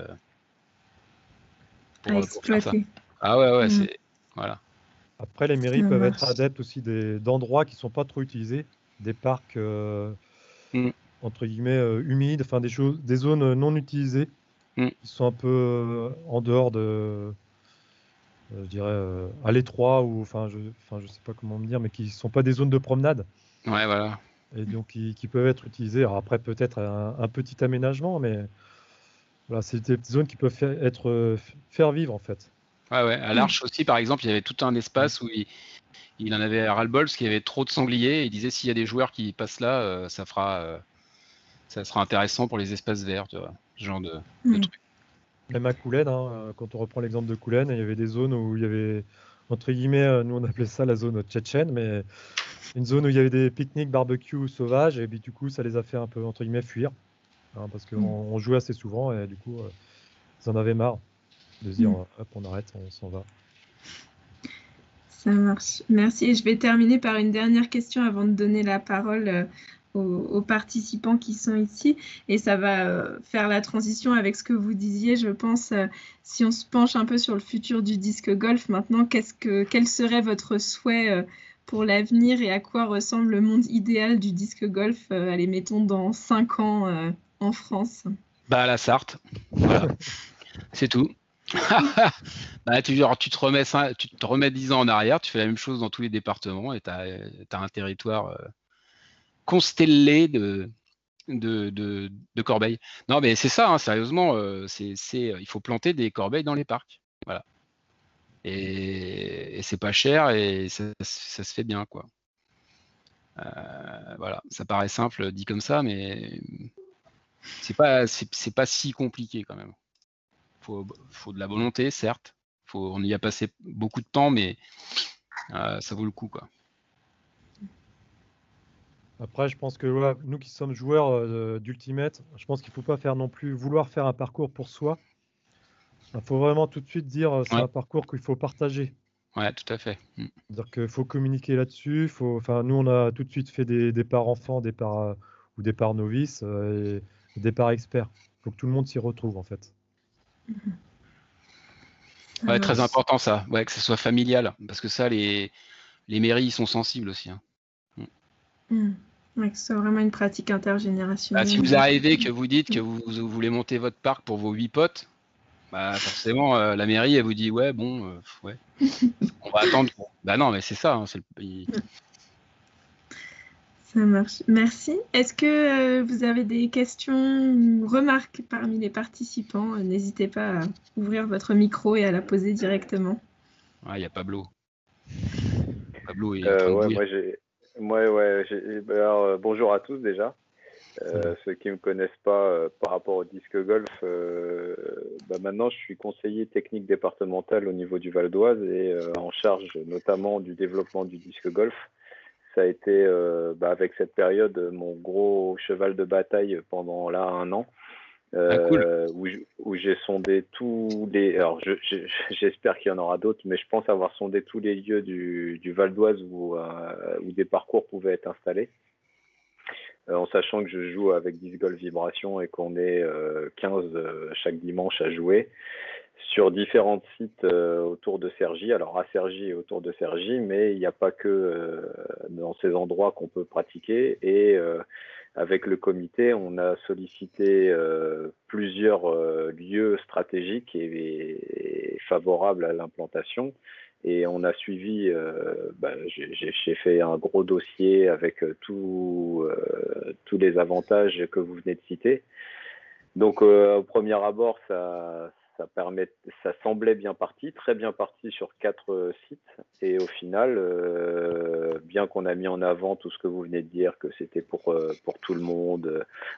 pour, faire ça. Ah ouais, ouais, mm. c'est. Voilà. Après, les mairies peuvent être adeptes aussi d'endroits qui ne sont pas trop utilisés, des parcs. Mm entre guillemets euh, humides, enfin des choses, des zones euh, non utilisées mm. qui sont un peu euh, en dehors de, je dirais à l'étroit ou enfin je, enfin je sais pas comment me dire, mais qui sont pas des zones de promenade. Ouais, voilà. Et donc qui, peuvent être utilisées. Alors après peut-être un, petit aménagement, mais voilà, c'est des zones qui peuvent faire, être faire vivre en fait. Ouais, ouais. À l'Arche aussi, par exemple, il y avait tout un espace où il, il en avait ras-le-bol parce qu'il y avait trop de sangliers. il disait s'il y a des joueurs qui passent là, ça fera ça sera intéressant pour les espaces verts, tu vois, ce genre de, mm. truc. Même à Coulennes, hein, euh, quand on reprend l'exemple de Coulennes, il y avait des zones où il y avait, entre guillemets, euh, nous on appelait ça la zone tchétchène, mais une zone où il y avait des pique-niques, barbecue sauvages, et puis du coup ça les a fait un peu, entre guillemets, fuir, hein, parce qu'on mm. jouait assez souvent, et du coup, euh, ils en avaient marre de se dire, mm. hop, on arrête, on s'en va. Ça marche. Merci. je vais terminer par une dernière question avant de donner la parole aux, participants qui sont ici. Et ça va euh, faire la transition avec ce que vous disiez, je pense, euh, si on se penche un peu sur le futur du disque golf maintenant, qu'est-ce que, quel serait votre souhait euh, pour l'avenir et à quoi ressemble le monde idéal du disque golf, allez, mettons, dans 5 ans en France? Bah, à la Sarthe. Voilà. C'est tout. bah, tu, tu, te remets, tu te remets 10 ans en arrière, tu fais la même chose dans tous les départements et tu as, as, un territoire constellé de, corbeilles. Non, mais c'est ça, hein, sérieusement, euh, c'est, il faut planter des corbeilles dans les parcs. Voilà. Et, c'est pas cher et ça, se fait bien, quoi. Euh, voilà, ça paraît simple dit comme ça, mais c'est pas, pas si compliqué quand même. Faut, faut de la volonté, certes. Faut, on y a passé beaucoup de temps, mais euh, ça vaut le coup. Après, je pense que nous qui sommes joueurs euh, d'Ultimate, je pense qu'il ne faut pas faire non plus vouloir faire un parcours pour soi. Il faut vraiment tout de suite dire euh, c'est un parcours qu'il faut partager. Ouais, tout à fait. Mm. C'est-à-dire qu'il faut communiquer là-dessus. Faut... Enfin, nous, on a tout de suite fait des départs enfants, départs euh, ou départs novices et des départs experts. Il faut que tout le monde s'y retrouve en fait. Ouais, très important ça, ouais, que ce soit familial, parce que ça, les, les mairies sont sensibles aussi. Hein. Mm. Hmm. Ouais, que ce soit vraiment une pratique intergénérationnelle. Bah, si vous arrivez, que vous dites que vous, vous voulez monter votre parc pour vos huit potes, bah forcément, euh, la mairie, elle vous dit ouais, bon, euh, ouais, on va attendre. Bah non, mais c'est ça. hein, c'est le- Ça marche. Merci. Est-ce que euh, vous avez des questions ou remarques parmi les participants? N'hésitez pas à ouvrir votre micro et à la poser directement. Ah, il y a Pablo. Pablo il est en train Euh, de ouais, bouillir. moi j'ai, ouais, j'ai- bah, alors, euh, bonjour à tous déjà. Euh, ceux qui me connaissent pas euh, par rapport au disque golf, bah, maintenant je suis conseiller technique départemental au niveau du Val d'Oise et en charge notamment du développement du disque golf. Ça a été bah, avec cette période mon gros cheval de bataille pendant là un an. Ah, cool. euh, où, où j'ai sondé tous les. Alors, je- je- j'espère qu'il y en aura d'autres, mais je pense avoir sondé tous les lieux du, du Val d'Oise où, euh, où des parcours pouvaient être installés. Euh, en sachant que je joue avec 10 Golf Vibration et qu'on est euh, 15 euh, chaque dimanche à jouer sur différents sites euh, autour de Cergy. Alors à Cergy et autour de Cergy, mais il n'y a pas que euh, dans ces endroits qu'on peut pratiquer. Et euh, avec le comité, on a sollicité euh, plusieurs euh, lieux stratégiques et, favorables à l'implantation. Et on a suivi, euh, bah, j'ai fait un gros dossier avec tous les avantages que vous venez de citer. Donc au premier abord, ça, ça, permet, ça semblait bien parti, très bien parti sur quatre euh, sites. Et au final, euh, bien qu'on a mis en avant tout ce que vous venez de dire, que c'était pour, euh, pour tout le monde.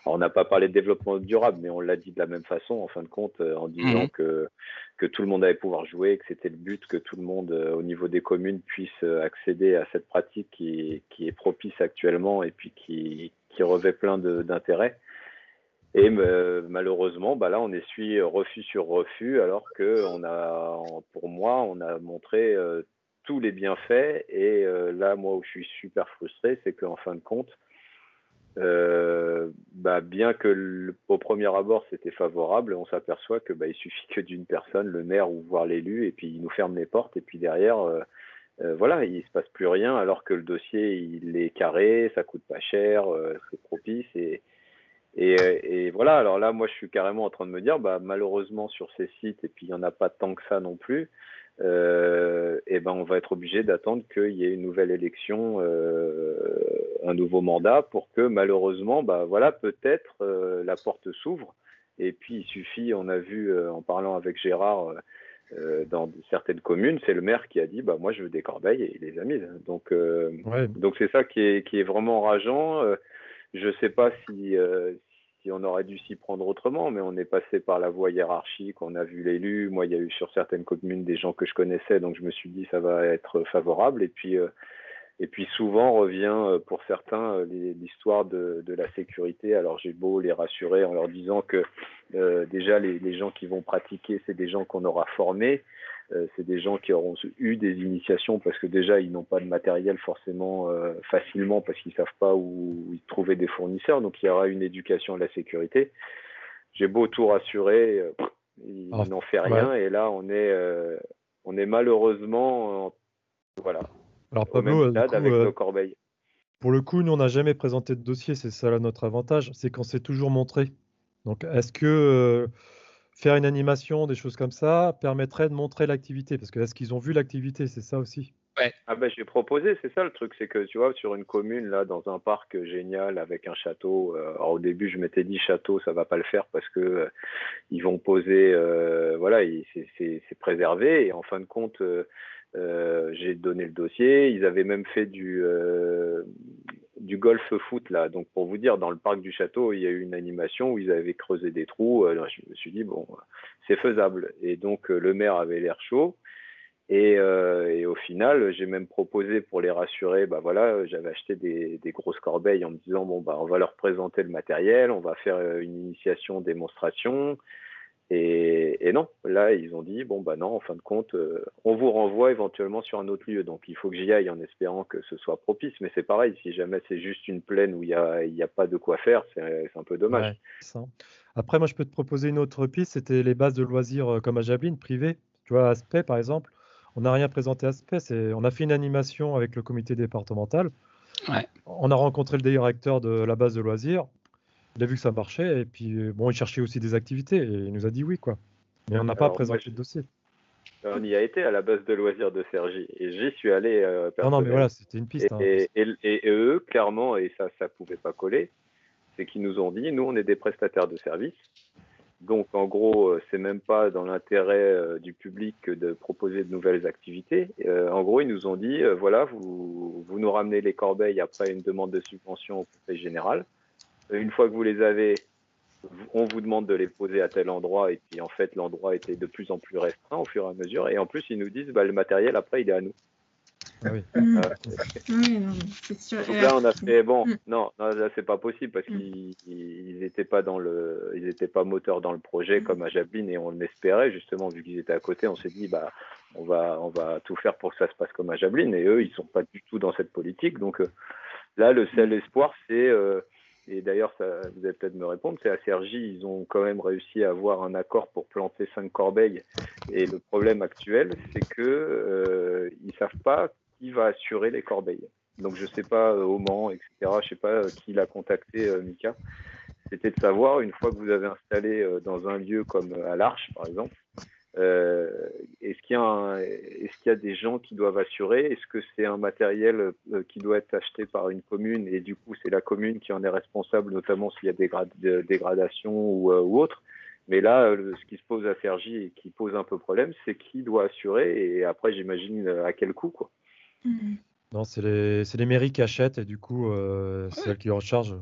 Alors, on n'a pas parlé de développement durable, mais on l'a dit de la même façon, en fin de compte, en disant Mhm. que, que tout le monde allait pouvoir jouer, que c'était le but, que tout le monde, au niveau des communes, puisse accéder à cette pratique qui, qui est propice actuellement et puis qui, qui revêt plein de- d'intérêt. Et euh, malheureusement, bah là, on essuie refus sur refus, alors que on a, pour moi, on a montré euh, tous les bienfaits. Et euh, là, moi, où je suis super frustré, c'est qu'en fin de compte, euh, bah, bien que le- au premier abord c'était favorable, on s'aperçoit que bah, il suffit que d'une personne, le maire ou voire l'élu, et puis il nous ferme les portes, et puis derrière, euh, euh, voilà, il se passe plus rien, alors que le dossier il est carré, ça coûte pas cher, euh, c'est propice, et, et, et voilà. Alors là, moi, je suis carrément en train de me dire, bah, malheureusement sur ces sites, et puis il y en a pas tant que ça non plus. Euh, et ben on va être obligé d'attendre qu'il y ait une nouvelle élection, euh, un nouveau mandat, pour que malheureusement, bah voilà, peut-être euh, la porte s'ouvre. Et puis il suffit, on a vu euh, en parlant avec Gérard euh, dans certaines communes, c'est le maire qui a dit, bah moi je veux des corbeilles et il les a mises. Donc euh, Ouais. donc c'est ça qui est, qui est vraiment rageant. Euh, je ne sais pas si, euh, si on aurait dû s'y prendre autrement, mais on est passé par la voie hiérarchique, on a vu l'élu. Moi, il y a eu sur certaines communes des gens que je connaissais, donc je me suis dit ça va être favorable. Et puis, euh, et puis souvent revient euh, pour certains l'histoire de, de la sécurité. Alors j'ai beau les rassurer en leur disant que déjà les gens qui vont pratiquer, c'est des gens qu'on aura formés. Euh, c'est des gens qui auront eu des initiations parce que déjà ils n'ont pas de matériel forcément euh, facilement parce qu'ils savent pas où, trouver des fournisseurs. Donc il y aura une éducation à la sécurité. J'ai beau tout rassurer, euh, il Ah, n'en fait rien et là on est euh, on est malheureusement en- voilà Alors au même Pablo, du stade coup, avec euh, nos corbeilles. pour le coup, nous, on n'a jamais présenté de dossier, c'est ça là, notre avantage, c'est qu'on s'est toujours montré. Donc, est-ce que faire une animation, des choses comme ça, permettrait de montrer l'activité? Parce que est-ce qu'ils ont vu l'activité? C'est ça aussi. Ah ben j'ai proposé, c'est ça le truc, c'est que tu vois sur une commune là dans un parc génial avec un château. euh, alors au début je m'étais dit château ça va pas le faire parce que euh, ils vont poser, euh, voilà, il- c'est- c'est c'est préservé et en fin de compte euh, euh, j'ai donné le dossier. Ils avaient même fait du euh, du golf foot là, donc pour vous dire dans le parc du château il y a eu une animation où ils avaient creusé des trous. Euh, je me suis dit bon c'est faisable et donc euh, le maire avait l'air chaud. Et, euh, et au final, j'ai même proposé pour les rassurer, bah voilà, j'avais acheté des, grosses corbeilles en me disant bon bah on va leur présenter le matériel, on va faire euh, une initiation, démonstration. Et, et non, là ils ont dit bon bah non, en fin de compte, euh, on vous renvoie éventuellement sur un autre lieu. Donc il faut que j'y aille en espérant que ce soit propice. Mais c'est pareil, si jamais c'est juste une plaine où il y a, y a pas de quoi faire, c'est un peu dommage. Ouais. Après, moi, je peux te proposer une autre piste, c'était les bases de loisirs euh, comme à Jablin, privées. Tu vois, Aspect, par exemple, on n'a rien présenté à Aspect, c'est- on a fait une animation avec le comité départemental. On a rencontré le directeur de la base de loisirs. Il a vu que ça marchait et puis bon, il cherchait aussi des activités et il nous a dit oui quoi. Mais on n'a pas présenté le dossier. On y a été à la base de loisirs de Sergi et j'y suis allé. Euh, non, non, mais voilà, c'était une piste. Et, hein. et, eux, clairement, et ça, ça pouvait pas coller, c'est qu'ils nous ont dit, nous, on est des prestataires de services. Donc, en gros, euh, c'est même pas dans l'intérêt euh, du public de proposer de nouvelles activités. en gros, ils nous ont dit, voilà, vous, vous nous ramenez les corbeilles après une demande de subvention au Conseil général. Une fois que vous les avez, on vous demande de les poser à tel endroit et puis en fait l'endroit était de plus en plus restreint au fur et à mesure et en plus ils nous disent bah, le matériel après il est à nous. Ah oui. Mm. oui non, sûr. Donc là on a fait bon mm. non, non là c'est pas possible parce mm. qu'ils n'étaient pas dans le ils étaient pas moteurs dans le projet comme à Jablin et on l'espérait justement vu qu'ils étaient à côté on s'est dit bah on va on va tout faire pour que ça se passe comme à Jablin et eux ils sont pas du tout dans cette politique donc euh, là le seul espoir c'est euh, et d'ailleurs, vous allez peut-être me répondre, c'est à Sergi, ils ont quand même réussi à avoir un accord pour planter cinq corbeilles. Et le problème actuel, c'est que euh, savent pas qui va assurer les corbeilles. Donc je sais pas euh, au Mans, etc. Je sais pas euh, qui l'a contacté, euh, Mika. C'était de savoir une fois que vous avez installé dans un lieu comme à l'Arche, par exemple, euh, est-ce qu'il y, est y, a des gens qui doivent assurer? Est-ce que c'est un matériel euh, qui doit être acheté par une commune et du coup c'est la commune qui en est responsable, notamment s'il y a des dégradations ou, euh, ou, autre? Mais là, ce qui se pose à Sergi et qui pose un peu problème, c'est qui doit assurer et après j'imagine à quel coût quoi. Mmh. Non, c'est les, les, mairies qui achètent et du coup c'est elles qui en chargent.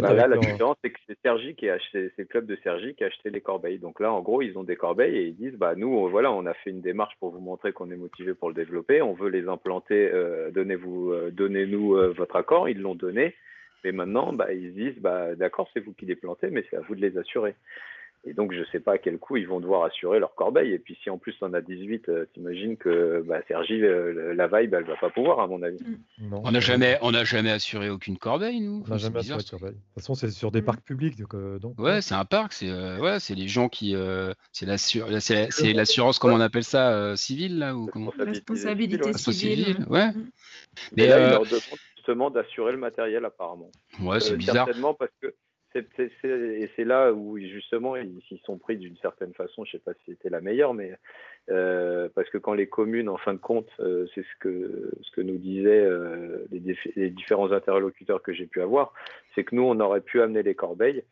Bah là, la différence, c'est que c'est Sergi qui a acheté, c'est le club de Sergi qui a acheté les corbeilles. Donc là, en gros, ils ont des corbeilles et ils disent, bah nous, voilà, on a fait une démarche pour vous montrer qu'on est motivé pour le développer. On veut les implanter. Euh, donnez-vous, euh, donnez-nous euh, votre accord. Ils l'ont donné. Mais maintenant, bah, ils se disent, bah d'accord, c'est vous qui les plantez, mais c'est à vous de les assurer. Et donc, je ne sais pas à quel coup ils vont devoir assurer leur corbeille. Et puis, si en plus on a 18, euh, t'imagines que bah, Sergi, euh, la vibe, elle va pas pouvoir, à mon avis. Mm. on n'a jamais, on jamais assuré aucune corbeille, nous. On n'a jamais assuré de corbeille. De toute façon, c'est sur des mm. parcs publics. Donc, euh, ouais, c'est un parc. C'est ouais, c'est les gens qui. c'est l'assurance, comment on appelle ça, civile, là ou comment? Responsabilité civile. Ouais. Mm. Mais, là, ils leur demandent justement d'assurer le matériel, apparemment. Ouais, c'est bizarre. Certainement parce que et c'est là où justement ils s'y sont pris d'une certaine façon. Je sais pas si c'était la meilleure, mais euh, parce que quand les communes, en fin de compte, euh, c'est ce que ce que nous disaient euh, les, différents interlocuteurs que j'ai pu avoir, c'est que nous on aurait pu amener les corbeilles.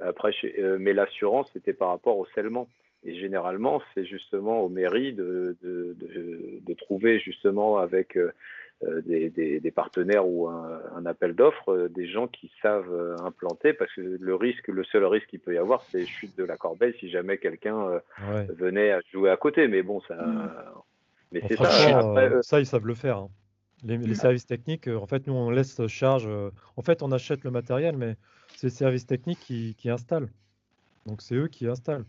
Après, mais l'assurance c'était par rapport au scellement. Et généralement, c'est justement aux mairies de, de, de trouver justement avec euh, des, des, partenaires ou un, appel d'offres, euh, des gens qui savent euh, implanter, parce que le risque, le seul risque qu'il peut y avoir, c'est chute de la corbeille si jamais quelqu'un venait à jouer à côté. Mais bon, ça. Mm. Mais c'est ça. ça, ils savent le faire. Hein. Les, les, services techniques, en fait, nous, on laisse charge. En fait, on achète le matériel, mais c'est les services techniques qui, qui installent. Donc, c'est eux qui installent.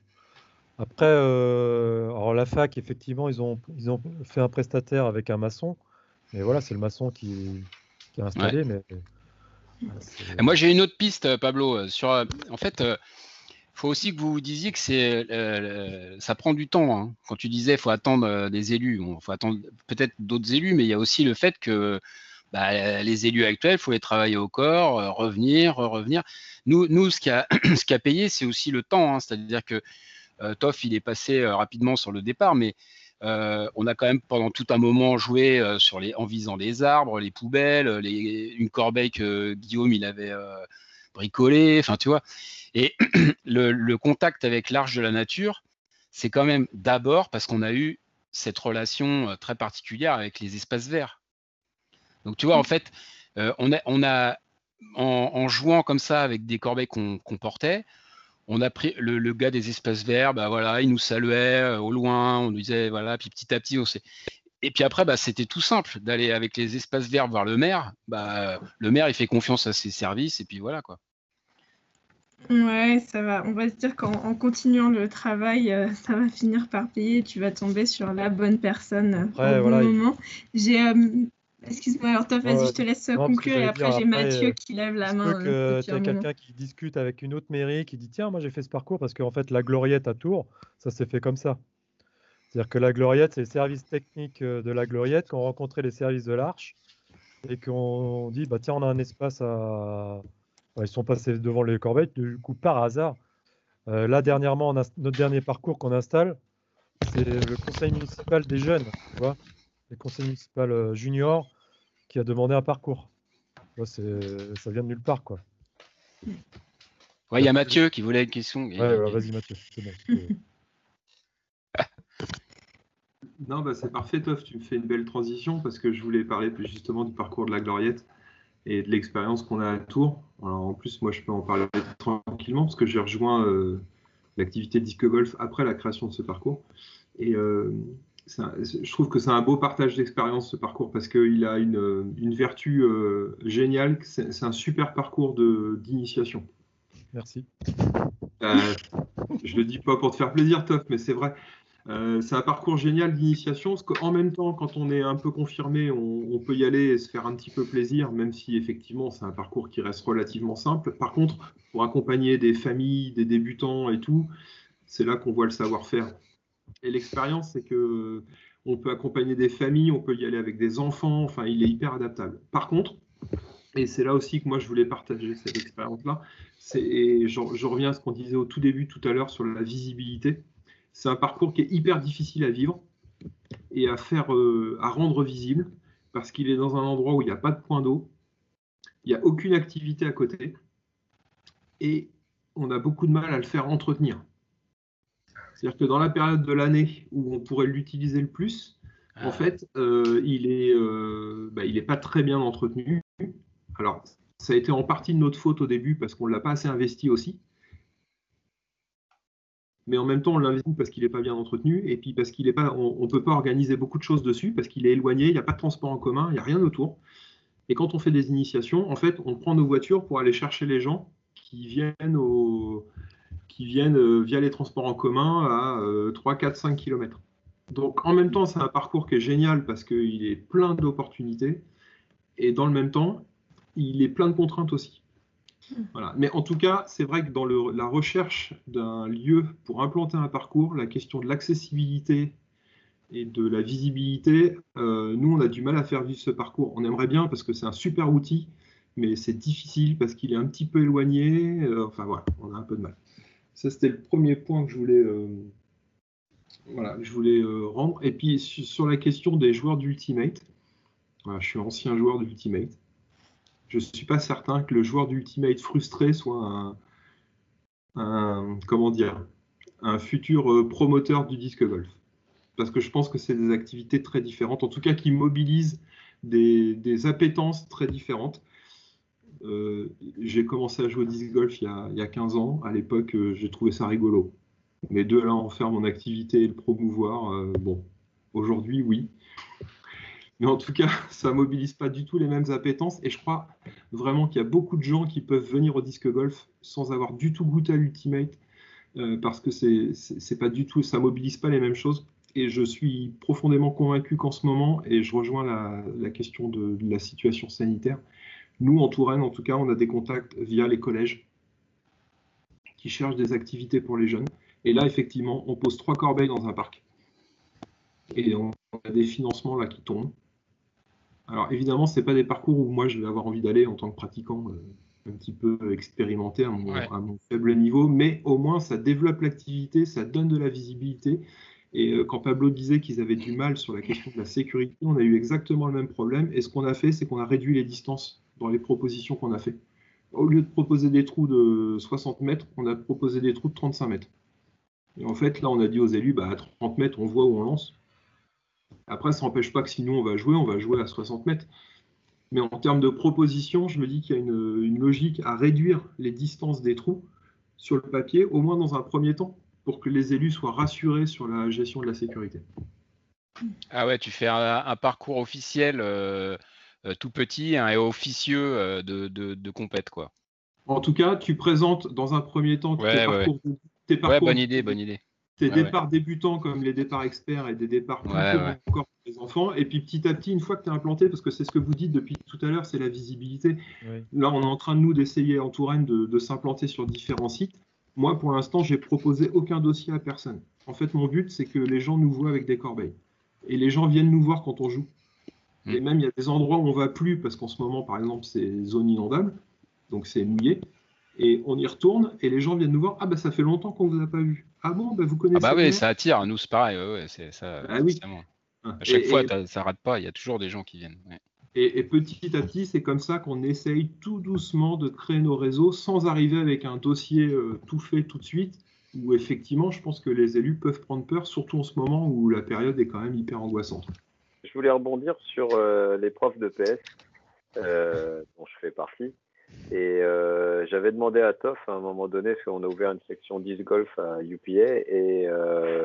Après, alors la fac, effectivement, ils ont, ils ont fait un prestataire avec un maçon. Mais voilà, c'est le maçon qui, qui a installé. Mais, moi, j'ai une autre piste, euh, Pablo. Euh, sur, euh, en fait, il faut aussi que vous vous disiez que c'est, ça prend du temps. Hein. Quand tu disais, il faut attendre des élus. Il faut attendre peut-être d'autres élus, mais il y a aussi le fait que bah, les élus actuels, il faut les travailler au corps, revenir, revenir. Nous, nous ce, qui a, ce qui a payé, c'est aussi le temps. Hein. C'est-à-dire que Toff, il est passé rapidement sur le départ, mais euh, on a quand même pendant tout un moment joué euh, sur les, en visant les arbres, les poubelles, les, une corbeille que Guillaume il avait euh, bricolée, enfin tu vois. Et le, contact avec l'arche de la nature, c'est quand même d'abord parce qu'on a eu cette relation très particulière avec les espaces verts. Donc tu vois, en fait, on a, on a en, jouant comme ça avec des corbeilles qu'on portait, on a pris le, gars des espaces verts, bah voilà, il nous saluait euh, au loin, on nous disait voilà, puis petit à petit, on s'est. Et puis après, bah, c'était tout simple d'aller avec les espaces verts voir le maire. Bah, le maire, il fait confiance à ses services et puis voilà quoi. Ouais, ça va. On va se dire qu'en continuant le travail, euh, ça va finir par payer. Tu vas tomber sur la bonne personne au bon moment. J'ai euh, Excuse-moi, alors toi, vas-y, je te laisse conclure et après j'ai Mathieu qui lève la main. que tu as quelqu'un qui discute avec une autre mairie qui dit Tiens, moi j'ai fait ce parcours parce qu'en fait, la Gloriette à Tours, ça s'est fait comme ça. C'est-à-dire que la Gloriette, c'est les services techniques euh, de la Gloriette qui ont rencontré les services de l'Arche et qu'on dit bah tiens on a un espace à ils sont passés devant les corbeilles du coup par hasard euh, là dernièrement notre dernier parcours qu'on installe c'est le conseil municipal des jeunes tu vois le conseil municipal euh, junior qui a demandé un parcours ça vient de nulle part quoi ouais il y a Mathieu qui voulait une question ouais, vas-y Mathieu Non, bah, c'est parfait, Toff. Tu me fais une belle transition parce que je voulais parler plus justement du parcours de la Gloriette et de l'expérience qu'on a à Tours. en plus, moi, je peux en parler tranquillement parce que j'ai rejoint euh, l'activité disque golf après la création de ce parcours. Et euh, je trouve que c'est un beau partage d'expérience ce parcours parce qu'il a une, une vertu euh, géniale. C'est un super parcours d'initiation. Merci. je le dis pas pour te faire plaisir, Toff, mais c'est vrai. Euh, c'est un parcours génial d'initiation, parce qu'en même temps, quand on est un peu confirmé, on, peut y aller et se faire un petit peu plaisir, même si effectivement c'est un parcours qui reste relativement simple. Par contre, pour accompagner des familles, des débutants et tout, c'est là qu'on voit le savoir-faire. Et l'expérience, c'est que on peut accompagner des familles, on peut y aller avec des enfants, enfin, il est hyper adaptable. Par contre, et c'est là aussi que moi je voulais partager cette expérience-là, et je reviens à ce qu'on disait au tout début tout à l'heure sur la visibilité c'est un parcours qui est hyper difficile à vivre et à faire, euh, à rendre visible parce qu'il est dans un endroit où il n'y a pas de point d'eau, il n'y a aucune activité à côté et on a beaucoup de mal à le faire entretenir. C'est-à-dire que dans la période de l'année où on pourrait l'utiliser le plus, en ah. fait, euh, il n'est euh, bah, pas très bien entretenu. Alors, ça a été en partie de notre faute au début parce qu'on ne l'a pas assez investi aussi mais en même temps, on l'investit parce qu'il n'est pas bien entretenu, et puis parce qu'il est pas, on ne peut pas organiser beaucoup de choses dessus, parce qu'il est éloigné, il n'y a pas de transport en commun, il n'y a rien autour. Et quand on fait des initiations, en fait, on prend nos voitures pour aller chercher les gens qui viennent, au, qui viennent euh, via les transports en commun à 3, 4, 5 km. Donc en même temps, c'est un parcours qui est génial parce qu'il est plein d'opportunités, et dans le même temps, il est plein de contraintes aussi. Voilà. Mais en tout cas, c'est vrai que dans la recherche d'un lieu pour implanter un parcours, la question de l'accessibilité et de la visibilité, euh, nous, on a du mal à faire vivre ce parcours. On aimerait bien parce que c'est un super outil, mais c'est difficile parce qu'il est un petit peu éloigné. Euh, enfin voilà, on a un peu de mal. Ça, c'était le premier point que je voulais, euh, voilà, je voulais rendre. Et puis sur la question des joueurs d'Ultimate, je suis ancien joueur d'Ultimate je ne suis pas certain que le joueur d'Ultimate frustré soit un, comment dire, un futur euh, promoteur du disque golf. Parce que je pense que c'est des activités très différentes, en tout cas qui mobilisent des, appétences très différentes. Euh, j'ai commencé à jouer au disque golf il y a, 15 ans. À l'époque, euh, j'ai trouvé ça rigolo. Mais de là en faire mon activité et le promouvoir, bon, aujourd'hui, oui. Mais en tout cas, ça mobilise pas du tout les mêmes appétences. Et je crois vraiment qu'il y a beaucoup de gens qui peuvent venir au disque golf sans avoir du tout goûté à l'ultimate, euh, parce que c'est pas du tout, ça mobilise pas les mêmes choses. Et je suis profondément convaincu qu'en ce moment, et je rejoins la, question de, la situation sanitaire, nous en Touraine, en tout cas, on a des contacts via les collèges qui cherchent des activités pour les jeunes. Et là, effectivement, on pose trois corbeilles dans un parc. Et on a des financements là qui tombent. Alors évidemment, ce n'est pas des parcours où moi je vais avoir envie d'aller en tant que pratiquant euh, un petit peu expérimenté à mon, faible niveau, mais au moins ça développe l'activité, ça donne de la visibilité. Et euh, quand Pablo disait qu'ils avaient du mal sur la question de la sécurité, on a eu exactement le même problème. Et ce qu'on a fait, c'est qu'on a réduit les distances dans les propositions qu'on a fait. Au lieu de proposer des trous de 60 mètres, on a proposé des trous de 35 mètres. Et en fait, là, on a dit aux élus, bah, à 30 mètres, on voit où on lance. Après, ça n'empêche pas que si nous on va jouer, on va jouer à 60 mètres. Mais en termes de proposition, je me dis qu'il y a une, logique à réduire les distances des trous sur le papier, au moins dans un premier temps, pour que les élus soient rassurés sur la gestion de la sécurité. Ah ouais, tu fais un, parcours officiel euh, tout petit et officieux euh, de, de, compète, quoi. En tout cas, tu présentes dans un premier temps tes, parcours, tes parcours. bonne idée, bonne idée des départs débutants comme les départs experts et des départs plus encore pour les enfants. Et puis petit à petit, une fois que tu es implanté, parce que c'est ce que vous dites depuis tout à l'heure, c'est la visibilité. Là, on est en train de nous d'essayer en Touraine de, s'implanter sur différents sites. Moi, pour l'instant, j'ai proposé aucun dossier à personne. En fait, mon but, c'est que les gens nous voient avec des corbeilles. Et les gens viennent nous voir quand on joue. Mm. Et même, il y a des endroits où on va plus, parce qu'en ce moment, par exemple, c'est zone inondable, donc c'est mouillé. Et on y retourne, et les gens viennent nous voir. Ah, bah, ça fait longtemps qu'on vous a pas vu. Ah bon, bah, vous connaissez. Ah, bah oui, ça attire. Nous, c'est pareil. Ouais, c'est ça. Ah, oui. À chaque fois, ça ça rate pas. Il y a toujours des gens qui viennent. Et, petit à petit, c'est comme ça qu'on essaye tout doucement de créer nos réseaux sans arriver avec un dossier euh, tout fait tout de suite, où effectivement, je pense que les élus peuvent prendre peur, surtout en ce moment où la période est quand même hyper angoissante. Je voulais rebondir sur euh, les profs de PS, euh, dont je fais partie. Et euh, j'avais demandé à Toff à un moment donné, parce qu'on a ouvert une section disc golf à UPA, et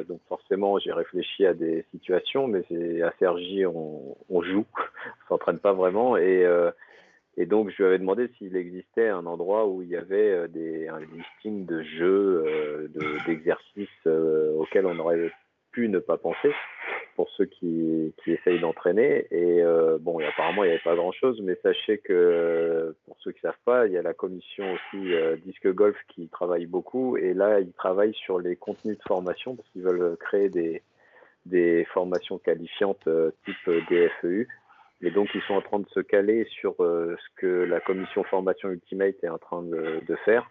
donc forcément j'ai réfléchi à des situations, mais à Sergi on, joue, on s'entraîne pas vraiment, et, donc je lui avais demandé s'il existait un endroit où il y avait des, un listing de jeux, d'exercices auxquels on aurait ne pas penser pour ceux qui, qui essayent d'entraîner. Et euh, bon, apparemment, il n'y avait pas grand-chose, mais sachez que pour ceux qui savent pas, il y a la commission aussi euh, Disque Golf qui travaille beaucoup. Et là, ils travaillent sur les contenus de formation parce qu'ils veulent créer des, des formations qualifiantes euh, type DFEU. Et donc, ils sont en train de se caler sur euh, ce que la commission formation Ultimate est en train de, de faire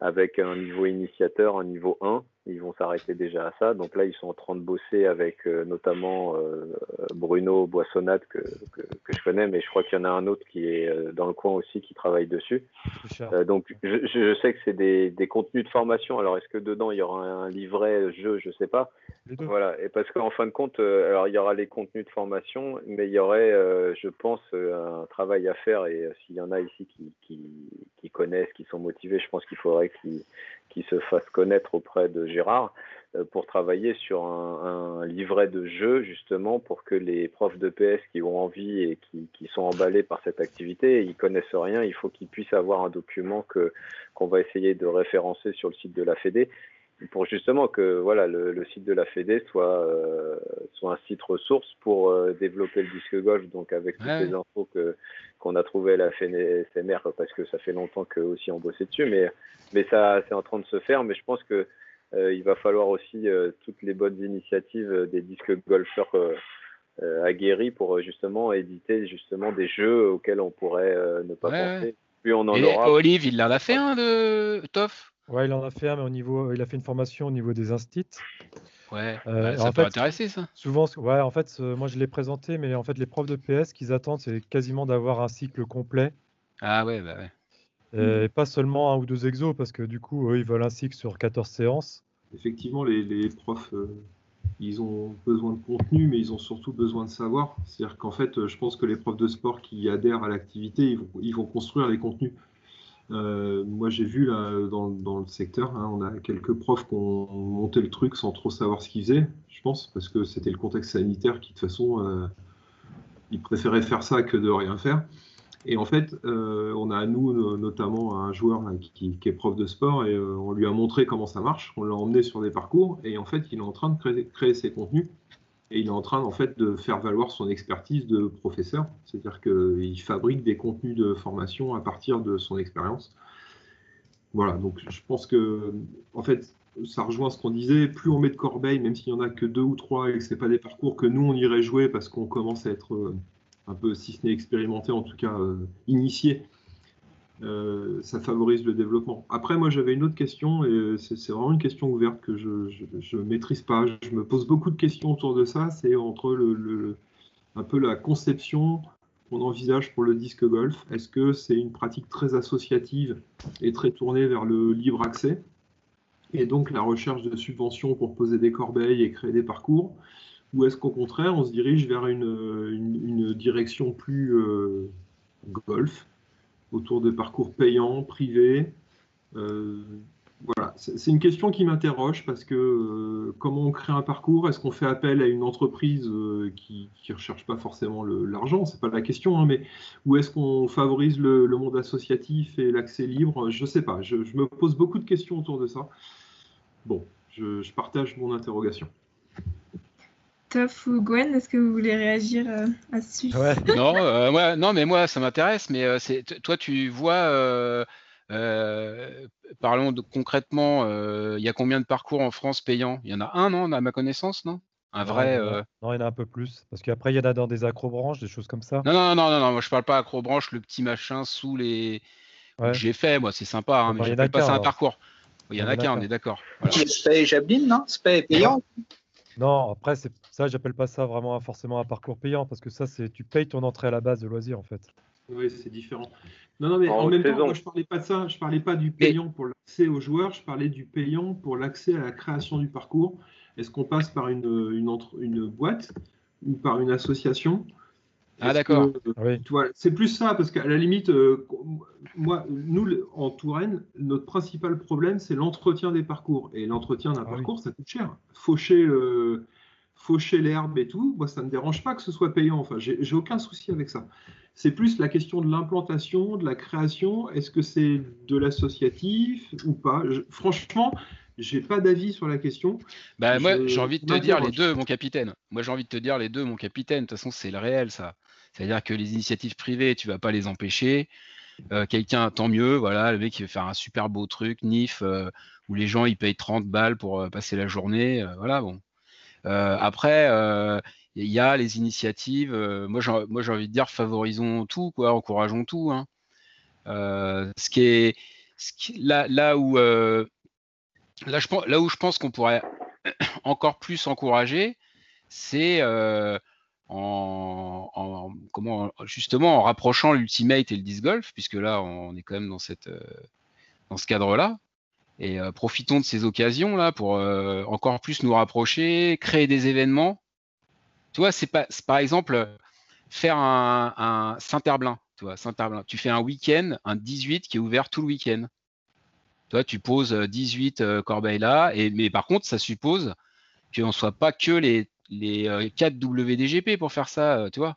avec un niveau initiateur, un niveau 1. Ils vont s'arrêter déjà à ça. Donc là, ils sont en train de bosser avec euh, notamment euh, Bruno Boissonnade, que, que, que, je connais, mais je crois qu'il y en a un autre qui est euh, dans le coin aussi, qui travaille dessus. Donc je, je, sais que c'est des, des, contenus de formation. Alors est-ce que dedans, il y aura un livret jeu Je sais pas. Voilà. Et parce qu'en fin de compte, alors il y aura les contenus de formation, mais il y aurait, je pense, un travail à faire. Et s'il y en a ici qui, qui, qui connaissent, qui sont motivés, je pense qu'il faudrait qu'ils qui se fasse connaître auprès de Gérard euh, pour travailler sur un, livret de jeu justement pour que les profs de PS qui ont envie et qui, sont emballés par cette activité, ils connaissent rien, il faut qu'ils puissent avoir un document qu'on va essayer de référencer sur le site de la Fédé pour justement que voilà le, le site de la Fédé soit euh, soit un site ressource pour euh, développer le disque golf donc avec toutes les infos que qu'on a trouvé à la FNSMR parce que ça fait longtemps que aussi on bossait dessus mais mais ça c'est en train de se faire mais je pense que euh, il va falloir aussi euh, toutes les bonnes initiatives des disques golfeurs euh, aguerris pour justement éditer justement des jeux auxquels on pourrait ne pas ouais. penser. puis on en Et aura Olive il en a fait un de Toff? Ouais, il en a fait un, mais au niveau, il a fait une formation au niveau des instits. Ouais, euh, ça peut fait, intéresser ça. Souvent, ouais, en fait, euh, moi je l'ai présenté, mais en fait, les profs de PS, qu'ils attendent, c'est quasiment d'avoir un cycle complet. Ah ouais, bah ouais. Et mmh. pas seulement un ou deux exos, parce que du coup, eux, ils veulent un cycle sur 14 séances. Effectivement, les, les profs, euh, ils ont besoin de contenu, mais ils ont surtout besoin de savoir. C'est-à-dire qu'en fait, je pense que les profs de sport qui adhèrent à l'activité, ils vont, ils vont construire les contenus. Euh, moi, j'ai vu là, dans, dans, le secteur, hein, on a quelques profs qui ont monté le truc sans trop savoir ce qu'ils faisaient, je pense, parce que c'était le contexte sanitaire qui, de toute façon, euh, ils préféraient faire ça que de rien faire. Et en fait, euh, on a à nous notamment un joueur qui, est prof de sport et euh, on lui a montré comment ça marche. On l'a emmené sur des parcours et en fait, il est en train de créer ses contenus et il est en train en fait de faire valoir son expertise de professeur, c'est-à-dire qu'il fabrique des contenus de formation à partir de son expérience. Voilà, donc je pense que en fait ça rejoint ce qu'on disait, plus on met de corbeilles, même s'il y en a que deux ou trois et que c'est pas des parcours que nous on irait jouer parce qu'on commence à être euh, un peu, si ce n'est expérimenté, en tout cas euh, initié euh, ça favorise le développement. Après, moi, j'avais une autre question, et c'est vraiment une question ouverte que je ne maîtrise pas. Je me pose beaucoup de questions autour de ça. C'est entre le, un peu la conception qu'on envisage pour le disque golf. Est-ce que c'est une pratique très associative et très tournée vers le libre accès? Et donc la recherche de subventions pour poser des corbeilles et créer des parcours? Ou est-ce qu'au contraire, on se dirige vers une direction plus euh, golf? Autour de parcours payants, privés. Euh, voilà, c'est une question qui m'interroge parce que euh, comment on crée un parcours? Est-ce qu'on fait appel à une entreprise euh, qui ne recherche pas forcément l'argent? C'est pas la question, hein, mais ou est-ce qu'on favorise le, monde associatif et l'accès libre? Je ne sais pas. Je, me pose beaucoup de questions autour de ça. Bon, je partage mon interrogation. Ou Gwen, est-ce que vous voulez réagir euh, à ce sujet? Ouais. non, euh, moi, non, mais moi, ça m'intéresse. Mais euh, c'est toi, tu vois, euh, euh, parlons de, concrètement, il y a combien de parcours en France payants? Il y en a un, non, à ma connaissance, non? Un vrai. Non, non, il y en a un peu plus. Parce qu'après, il y en a dans des acrobranches, des choses comme ça. Non, non, non, non, non, moi je parle pas acrobranche, le petit machin sous les. Ouais. J'ai fait, moi, c'est sympa, hein, mais j'appelle pas un parcours. Il y en a qu'un, on est d'accord. Voilà. Spay et Javelin, non? Spay est payant. Non, après, c'est ça, j'appelle pas ça vraiment forcément un parcours payant, parce que ça, c'est tu payes ton entrée à la base de loisir, en fait. Oui, c'est différent. Non, non, mais En en, même temps, moi, je parlais pas de ça. Je parlais pas du payant pour l'accès aux joueurs. Je parlais du payant pour l'accès à la création du parcours. Est-ce qu'on passe par une, une, entre- une boîte ou par une association? Ah, d'accord. Oui. vois, c'est plus ça, parce qu'à la limite, euh, moi, nous, en Touraine, notre principal problème, c'est l'entretien des parcours. Et l'entretien d'un Ah oui. parcours, ça coûte cher. Faucher, le- faucher l'herbe et tout, moi, ça ne me dérange pas que ce soit payant. Enfin, j'ai j'ai aucun souci avec ça. C'est plus la question de l'implantation, de la création. Est-ce que c'est de l'associatif ou pas? Je- Franchement, j'ai pas d'avis sur la question. Bah, moi, j'ai envie de te dire les deux, mon capitaine. Moi, j'ai envie de te dire les deux, mon capitaine. De toute façon, c'est le réel, ça. C'est-à-dire que les initiatives privées, tu vas pas les empêcher. Euh, Quelqu'un, tant mieux, voilà, le mec qui veut faire un super beau truc, NIF, euh, où les gens ils payent 30 balles pour euh, passer la journée, voilà, bon. Après, il y a les initiatives. moi, j'ai moi, j'ai envie de dire, favorisons tout, quoi, encourageons tout. hein. Ce qui est, ce qui- là, là où, là, je là où je pense qu'on pourrait encore plus encourager, c'est euh, en, en- comment, justement en rapprochant l'ultimate et le disc golf, puisque là, on est quand même dans cette, euh, dans ce cadre-là. Et euh, profitons de ces occasions là pour encore plus nous rapprocher, créer des événements. Tu vois, c'est pas, par exemple faire un, un Saint-Herblain. Tu vois, Saint-Herblain. Tu fais un week-end, un 18 qui est ouvert tout le week-end. Tu tu poses euh, 18 euh, corbeilles là, et, mais par contre, ça suppose qu'on ne soit pas que les, les euh, 4 WDGP pour faire ça, euh, tu vois.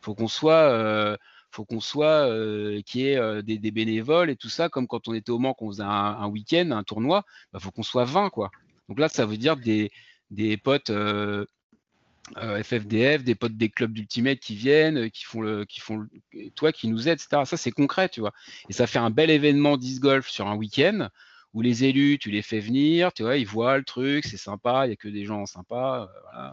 Faut qu'on soit, euh, faut qu'on soit, euh, qu'il euh, des, bénévoles et tout ça, comme quand on était au Mans, qu'on faisait un, week-end, un tournoi, bah, faut qu'on soit 20, quoi. Donc là, ça veut dire des, potes euh, euh, FFDF, des potes des clubs d'Ultimate qui viennent, euh, qui font le, qui font toi, qui nous aident, etc. Ça, c'est concret, tu vois. Et ça fait un bel événement disc golf sur un week-end où les élus, tu les fais venir, tu vois, ils voient le truc, c'est sympa, il y a que des gens sympas, euh.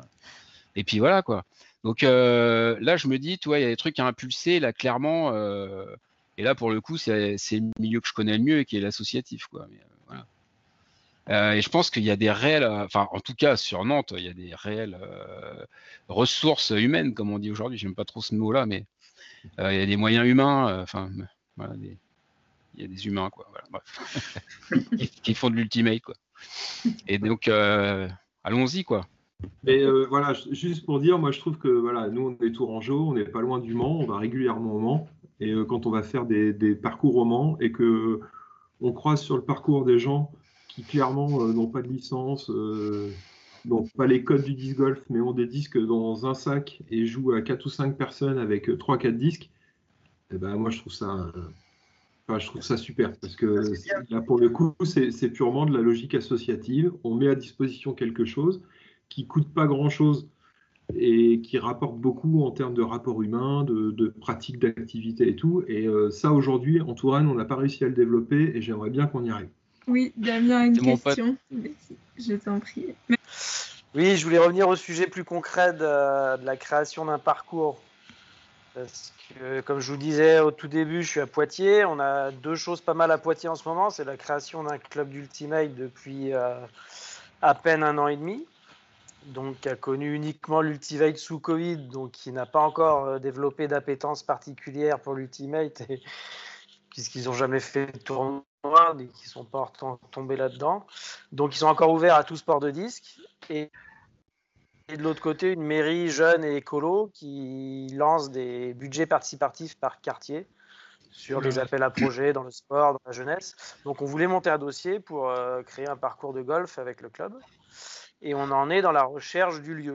Et puis voilà, quoi. Donc euh, là, je me dis, tu vois, il y a des trucs à impulser, là, clairement. euh, et là, pour le coup, c'est le milieu que je connais le mieux et qui est l'associatif, quoi. Euh, et je pense qu'il y a des réels, euh, enfin, en tout cas, sur Nantes, il y a des réelles euh, ressources humaines, comme on dit aujourd'hui. J'aime pas trop ce mot-là, mais euh, il y a des moyens humains, enfin, voilà, des- il y a des humains, quoi. Voilà, bref. qui, qui font de l'ultimate, quoi. Et donc, allons-y, quoi. Mais voilà, ju- juste pour dire, moi je trouve que voilà, nous on est Tourangeau, on n'est pas loin du Mans, on va régulièrement au Mans. Et quand on va faire des, des parcours au Mans et que on croise sur le parcours des gens qui clairement euh, n'ont pas de licence, euh, n'ont pas les codes du disc golf, mais ont des disques dans un sac et jouent à 4 ou 5 personnes avec 3-4 disques, eh ben, moi je trouve ça, euh, enfin, je trouve ça super parce que là pour le coup c'est purement de la logique associative. On met à disposition quelque chose qui coûte pas grand-chose et qui rapporte beaucoup en termes de rapport humain, de, de pratique d'activité et tout. Et euh, ça, aujourd'hui, en Touraine, on n'a pas réussi à le développer et j'aimerais bien qu'on y arrive. Oui, Damien a une pote. question. Je t'en prie. Oui, je voulais revenir au sujet plus concret de, de la création d'un parcours. Parce que, comme je vous disais au tout début, je suis à Poitiers. On a deux choses pas mal à Poitiers en ce moment. C'est la création d'un club d'Ultimate depuis euh, à peine un an et demi. Donc, qui a connu uniquement l'Ultimate sous Covid, donc qui n'a pas encore euh, développé d'appétence particulière pour l'Ultimate, puisqu'ils n'ont jamais fait de tournoi et ne sont pas tom- tombés là-dedans. Donc, ils sont encore ouverts à tout sport de disque. Et et de l'autre côté, une mairie jeune et écolo qui lance des budgets participatifs par quartier sur des appels à projets dans le sport, dans la jeunesse. Donc on voulait monter un dossier pour euh, créer un parcours de golf avec le club. Et on en est dans la recherche du lieu.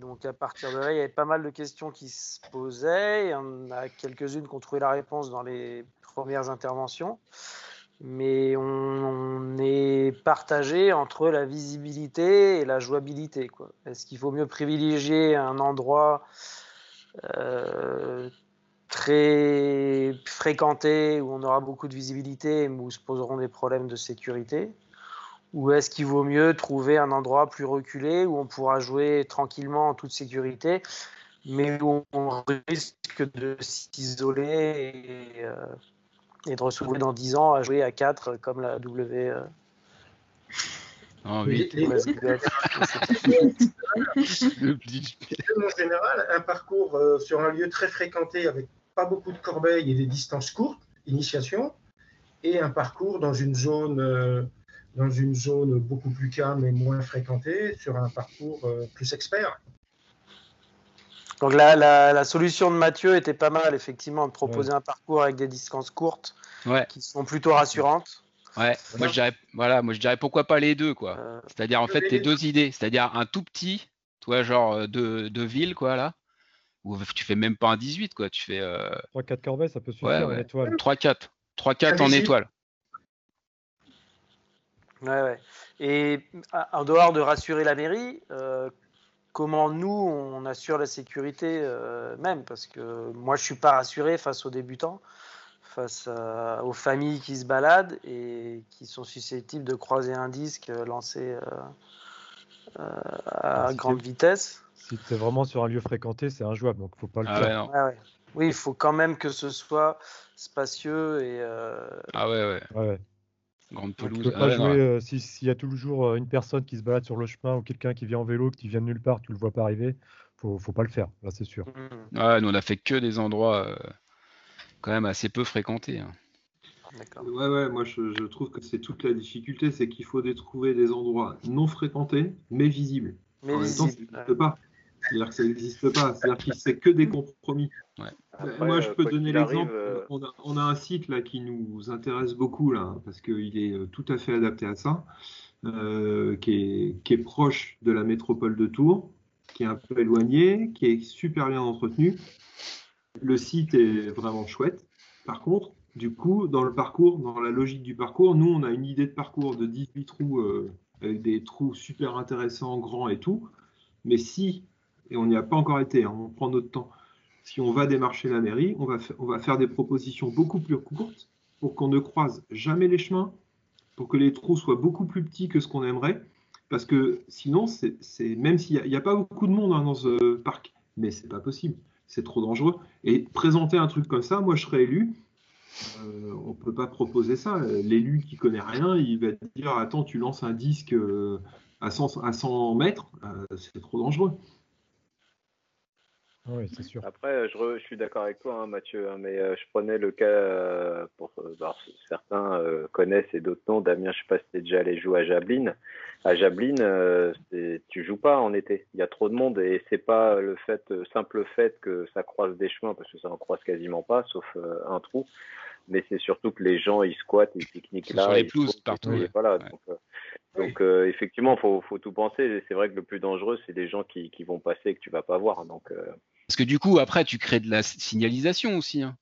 Donc à partir de là, il y avait pas mal de questions qui se posaient. Il y en a quelques-unes qui ont trouvé la réponse dans les premières interventions mais on, est partagé entre la visibilité et la jouabilité. Est-ce qu'il faut mieux privilégier un endroit euh, très fréquenté où on aura beaucoup de visibilité mais où se poseront des problèmes de sécurité? Ou est-ce qu'il vaut mieux trouver un endroit plus reculé où on pourra jouer tranquillement en toute sécurité, mais où on risque de s'isoler et, euh, et de retrouver dans 10 ans à jouer à 4 comme la W. euh, En Les- 8, les- West Golf. le blitz. en général, un parcours euh, sur un lieu très fréquenté avec pas beaucoup de corbeilles et des distances courtes, initiation, et un parcours dans une zone, euh, dans une zone beaucoup plus calme et moins fréquentée, sur un parcours euh, plus expert. Donc la, la, la solution de Mathieu était pas mal, effectivement, de proposer un parcours avec des distances courtes Ouais, qui sont plutôt rassurantes. ouais. Moi je dirais, voilà, moi je dirais pourquoi pas les deux, quoi. Euh, C'est-à-dire en fait les tes deux. idées, c'est-à-dire un tout petit, toi genre euh, de, de ville, quoi là, où tu fais même pas un 18, quoi. Tu fais euh, 3-4 corbeilles, ça peut suffire Ouais, en étoile. 3-4, 3-4 en étoile. Ouais, ouais. Et en dehors de rassurer la mairie, euh, comment nous on assure la sécurité euh, même? Parce que moi je suis pas rassuré face aux débutants, face à- aux familles qui se baladent et qui sont susceptibles de croiser un disque euh, lancé euh, euh, à Ah, si grande vitesse. Si tu es vraiment sur un lieu fréquenté, c'est injouable, donc faut pas le Ah faire. ouais. Oui, il faut quand même que ce soit spacieux et euh, Ah ouais, ouais. Ouais, ouais. Grande Donc, tu pelouse. peux Ah pas ouais, ouais. euh, si- s'il y a toujours euh, une personne qui se balade sur le chemin ou quelqu'un qui vient en vélo, qui vient de nulle part, tu le vois pas arriver, faut, faut pas le faire, là c'est sûr. Ouais, nous on a fait que des endroits euh, quand même assez peu fréquentés. hein. d'accord. Ouais, ouais, moi je, je trouve que c'est toute la difficulté, c'est qu'il faut des- trouver des endroits non fréquentés, mais visibles. Mais en même temps, ça n'existe pas. C'est-à-dire que ça n'existe pas. C'est-à-dire que c'est que des compromis. Après, Moi, je euh, peux donner l'exemple. euh, On, a, on a un site là qui nous intéresse beaucoup là, parce qu'il est euh, tout à fait adapté à ça, euh, qui, est, qui est proche de la métropole de Tours, qui est un peu éloigné, qui est super bien entretenu. Le site est vraiment chouette. Par contre, du coup, dans le parcours, dans la logique du parcours, nous, on a une idée de parcours de 18 trous euh, avec des trous super intéressants, grands et tout. Mais si, et on n'y a pas encore été, hein, on prend notre temps, si on va démarcher la mairie, on va, faire des propositions beaucoup plus courtes pour qu'on ne croise jamais les chemins, pour que les trous soient beaucoup plus petits que ce qu'on aimerait. Parce que sinon, même s'il n'y a, pas beaucoup de monde hein, dans ce parc, mais c'est pas possible, c'est trop dangereux. Et présenter un truc comme ça, moi je serais élu, euh, on peut pas proposer ça. L'élu qui connaît rien, il va dire Attends, tu lances un disque euh, à 100, à 100 mètres, euh, c'est trop dangereux. Oui, c'est sûr. Après, euh, je, re- je suis d'accord avec toi, hein, Mathieu, hein, mais euh, je prenais le cas, euh, pour, alors, certains euh, connaissent et d'autres non. Damien, je sais pas si tu déjà allé jouer à Jablin. À Jablin, euh, tu joues pas en été. Il y a trop de monde et c'est pas le fait, simple fait que ça croise des chemins, parce que ça en croise quasiment pas, sauf euh, un trou. Mais c'est surtout que les gens, ils squattent, ils pique-niquent là. sur les pelouses, partout, et ouais. Voilà, Ouais. donc, euh, donc euh, effectivement, faut, faut tout penser. C'est vrai que le plus dangereux, c'est les gens qui, qui vont passer et que tu vas pas voir. Donc, euh, Parce que du coup, après, tu crées de la signalisation aussi. hein.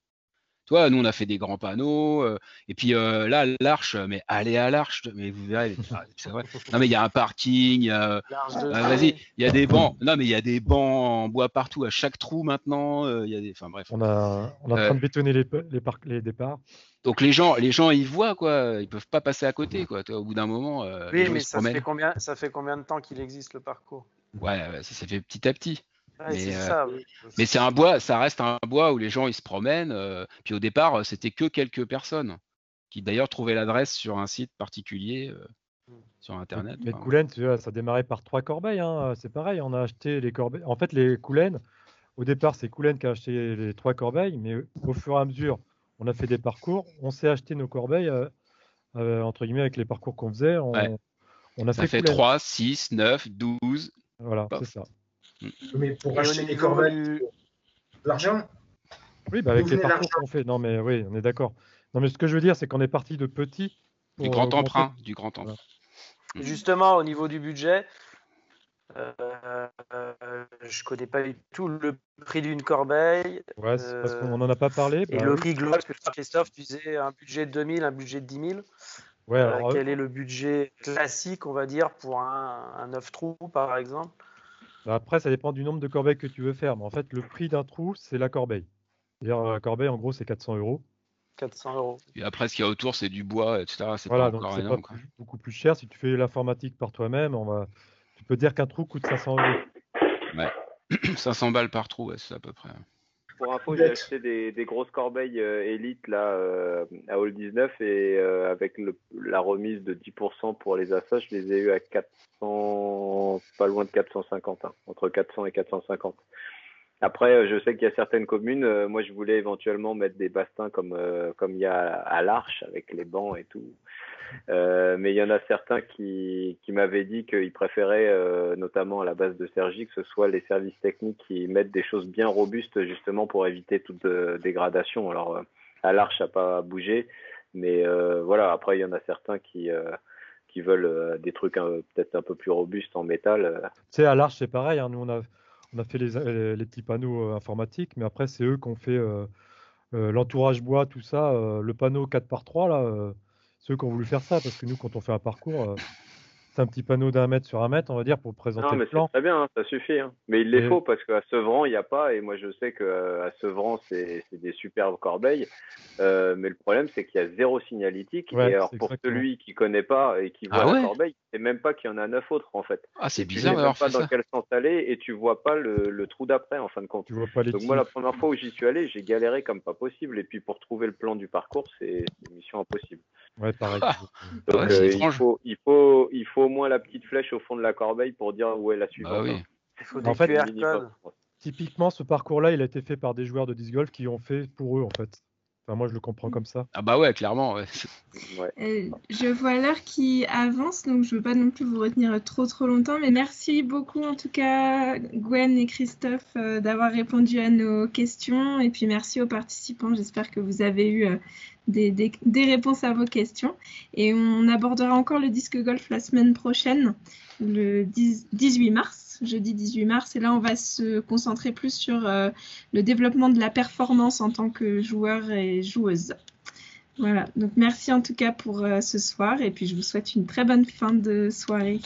Toi, nous, on a fait des grands panneaux. euh, et puis euh, là, l'arche, mais allez à l'arche. Mais vous verrez. ah, c'est vrai. Non, mais il y a un parking. il y a- Large de ah, Vas-y, il y a des bancs. Non, mais il y a des bancs en bois partout, à chaque trou maintenant. euh, Il y a des. Enfin bref. On, a, on est en Euh. train de bétonner les, les, parcs- les départs. Donc les gens, les gens, ils voient quoi. Ils peuvent pas passer à côté quoi. Toi, au bout d'un moment, euh, les Oui, gens, mais ça fait, combien, ça fait combien de temps qu'il existe le parcours? Ouais, ouais, ça s'est fait petit à petit. Ouais, Mais, c'est euh. Mais c'est un bois, ça reste un bois où les gens ils se promènent. euh, puis au départ, euh, c'était que quelques personnes qui d'ailleurs trouvaient l'adresse sur un site particulier euh, sur internet. Mais Coulennes, ça démarrait par trois corbeilles. hein, C'est pareil, on a acheté les corbeilles. En fait, les Coulennes, au départ, c'est Coulennes qui a acheté les trois corbeilles, mais au fur et à mesure, on a fait des parcours. On s'est acheté nos corbeilles, euh, euh, entre guillemets, avec les parcours qu'on faisait. On, Ouais. on a ça fait, fait Coulennes. 3, 6, 9, 12. Voilà, c'est ça. Mais pour acheter des corbeilles, du- de l'argent, Oui, bah avec les parcours qu'on fait. Non, mais oui, on est d'accord. Non, mais ce que je veux dire, c'est qu'on est parti de petit. Du grand augmenter. emprunt, du grand emprunt. Justement, au niveau du budget, euh, euh, je connais pas du tout le prix d'une corbeille Ouais, c'est parce Euh, qu'on n'en a pas parlé. et bah le oui. prix global, parce que Christophe, tu disais un budget de 2000, un budget de 10 000. Ouais, Euh, alors, quel est le budget classique, on va dire, pour un, un 9 trous, par exemple? Après, ça dépend du nombre de corbeilles que tu veux faire. Mais en fait, le prix d'un trou, c'est la corbeille. C'est-à-dire, la corbeille, en gros, c'est 400 euros. 400 euros. Et après, ce qu'il y a autour, c'est du bois, etc. C'est Voilà, pas donc encore c'est pas plus- beaucoup plus cher. Si tu fais l'informatique par toi-même, on va... tu peux dire qu'un trou coûte 500 euros. 500 balles par trou, ouais, c'est à peu près. Pour info, j'ai acheté des, des grosses corbeilles euh, Elite là euh, à Hall 19 et euh, avec le, la remise de 10% pour les achats, je les ai eu à 400, pas loin de 450, hein, entre 400 et 450. Après, euh, je sais qu'il y a certaines communes, euh, moi je voulais éventuellement mettre des bastins comme euh, comme il y a à l'Arche avec les bancs et tout. Mais il y en a certains qui, qui m'avaient dit qu'ils préféraient, notamment à la base de Sergi, que ce soit les services techniques qui mettent des choses bien robustes justement pour éviter toute dégradation. Alors, à l'Arche, ça n'a pas bougé, mais voilà, après, il y en a certains qui, qui veulent des trucs peut-être un peu plus robustes en métal. Tu sais, à l'Arche, c'est pareil. hein. Nous, on a, on a fait les, les petits panneaux euh, informatiques, mais après, c'est eux qui ont fait euh, euh, l'entourage bois, tout ça. euh, le panneau 4x3, là, euh, c'est eux qui ont voulu faire ça, parce que nous, quand on fait un parcours, euh, c'est un petit panneau d'un mètre sur un mètre, on va dire, pour présenter Non, le mais c'est plan. très bien, hein, ça suffit. hein. Mais il les Et- faut parce qu'à Sevran, il n'y a pas. Et moi, je sais qu'à Sevran, c'est des superbes corbeilles. Euh, mais le problème, c'est qu'il y a zéro signalétique. Ouais, et alors, pour exactement. celui qui connaît pas et qui voit Ah la ouais corbeille, il sait même pas qu'il y en a neuf autres, en fait. Ah, c'est Tu bizarre sais même d'avoir pas dans ça. quel sens aller et tu vois pas le, le trou d'après, en fin de compte. Tu vois pas les Donc, moi, la première fois où j'y suis allé, j'ai galéré comme pas possible. Et puis, pour trouver le plan du parcours, c'est c'est une mission impossible. Ouais, pareil. Ah. Donc, Ouais, euh, il, étrange. faut, il, faut, il faut au moins la petite flèche au fond de la corbeille pour dire où est la suivante. Bah oui. hein. Il faut En des fait. Typiquement, ce parcours-là, il a été fait par des joueurs de disc golf qui ont fait pour eux, en fait. Enfin, moi, je le comprends comme ça. Ah bah ouais, clairement. Ouais. Ouais. Euh, je vois l'heure qui avance, donc je ne veux pas non plus vous retenir trop trop longtemps, mais merci beaucoup en tout cas Gwen et Christophe euh, d'avoir répondu à nos questions et puis merci aux participants. J'espère que vous avez eu euh, des, des- des réponses à vos questions et on abordera encore le disque golf la semaine prochaine, le 10 18 mars, jeudi 18 mars, et là on va se concentrer plus sur euh, le développement de la performance en tant que joueur et joueuse. Voilà, donc merci en tout cas pour euh, ce soir et puis je vous souhaite une très bonne fin de soirée.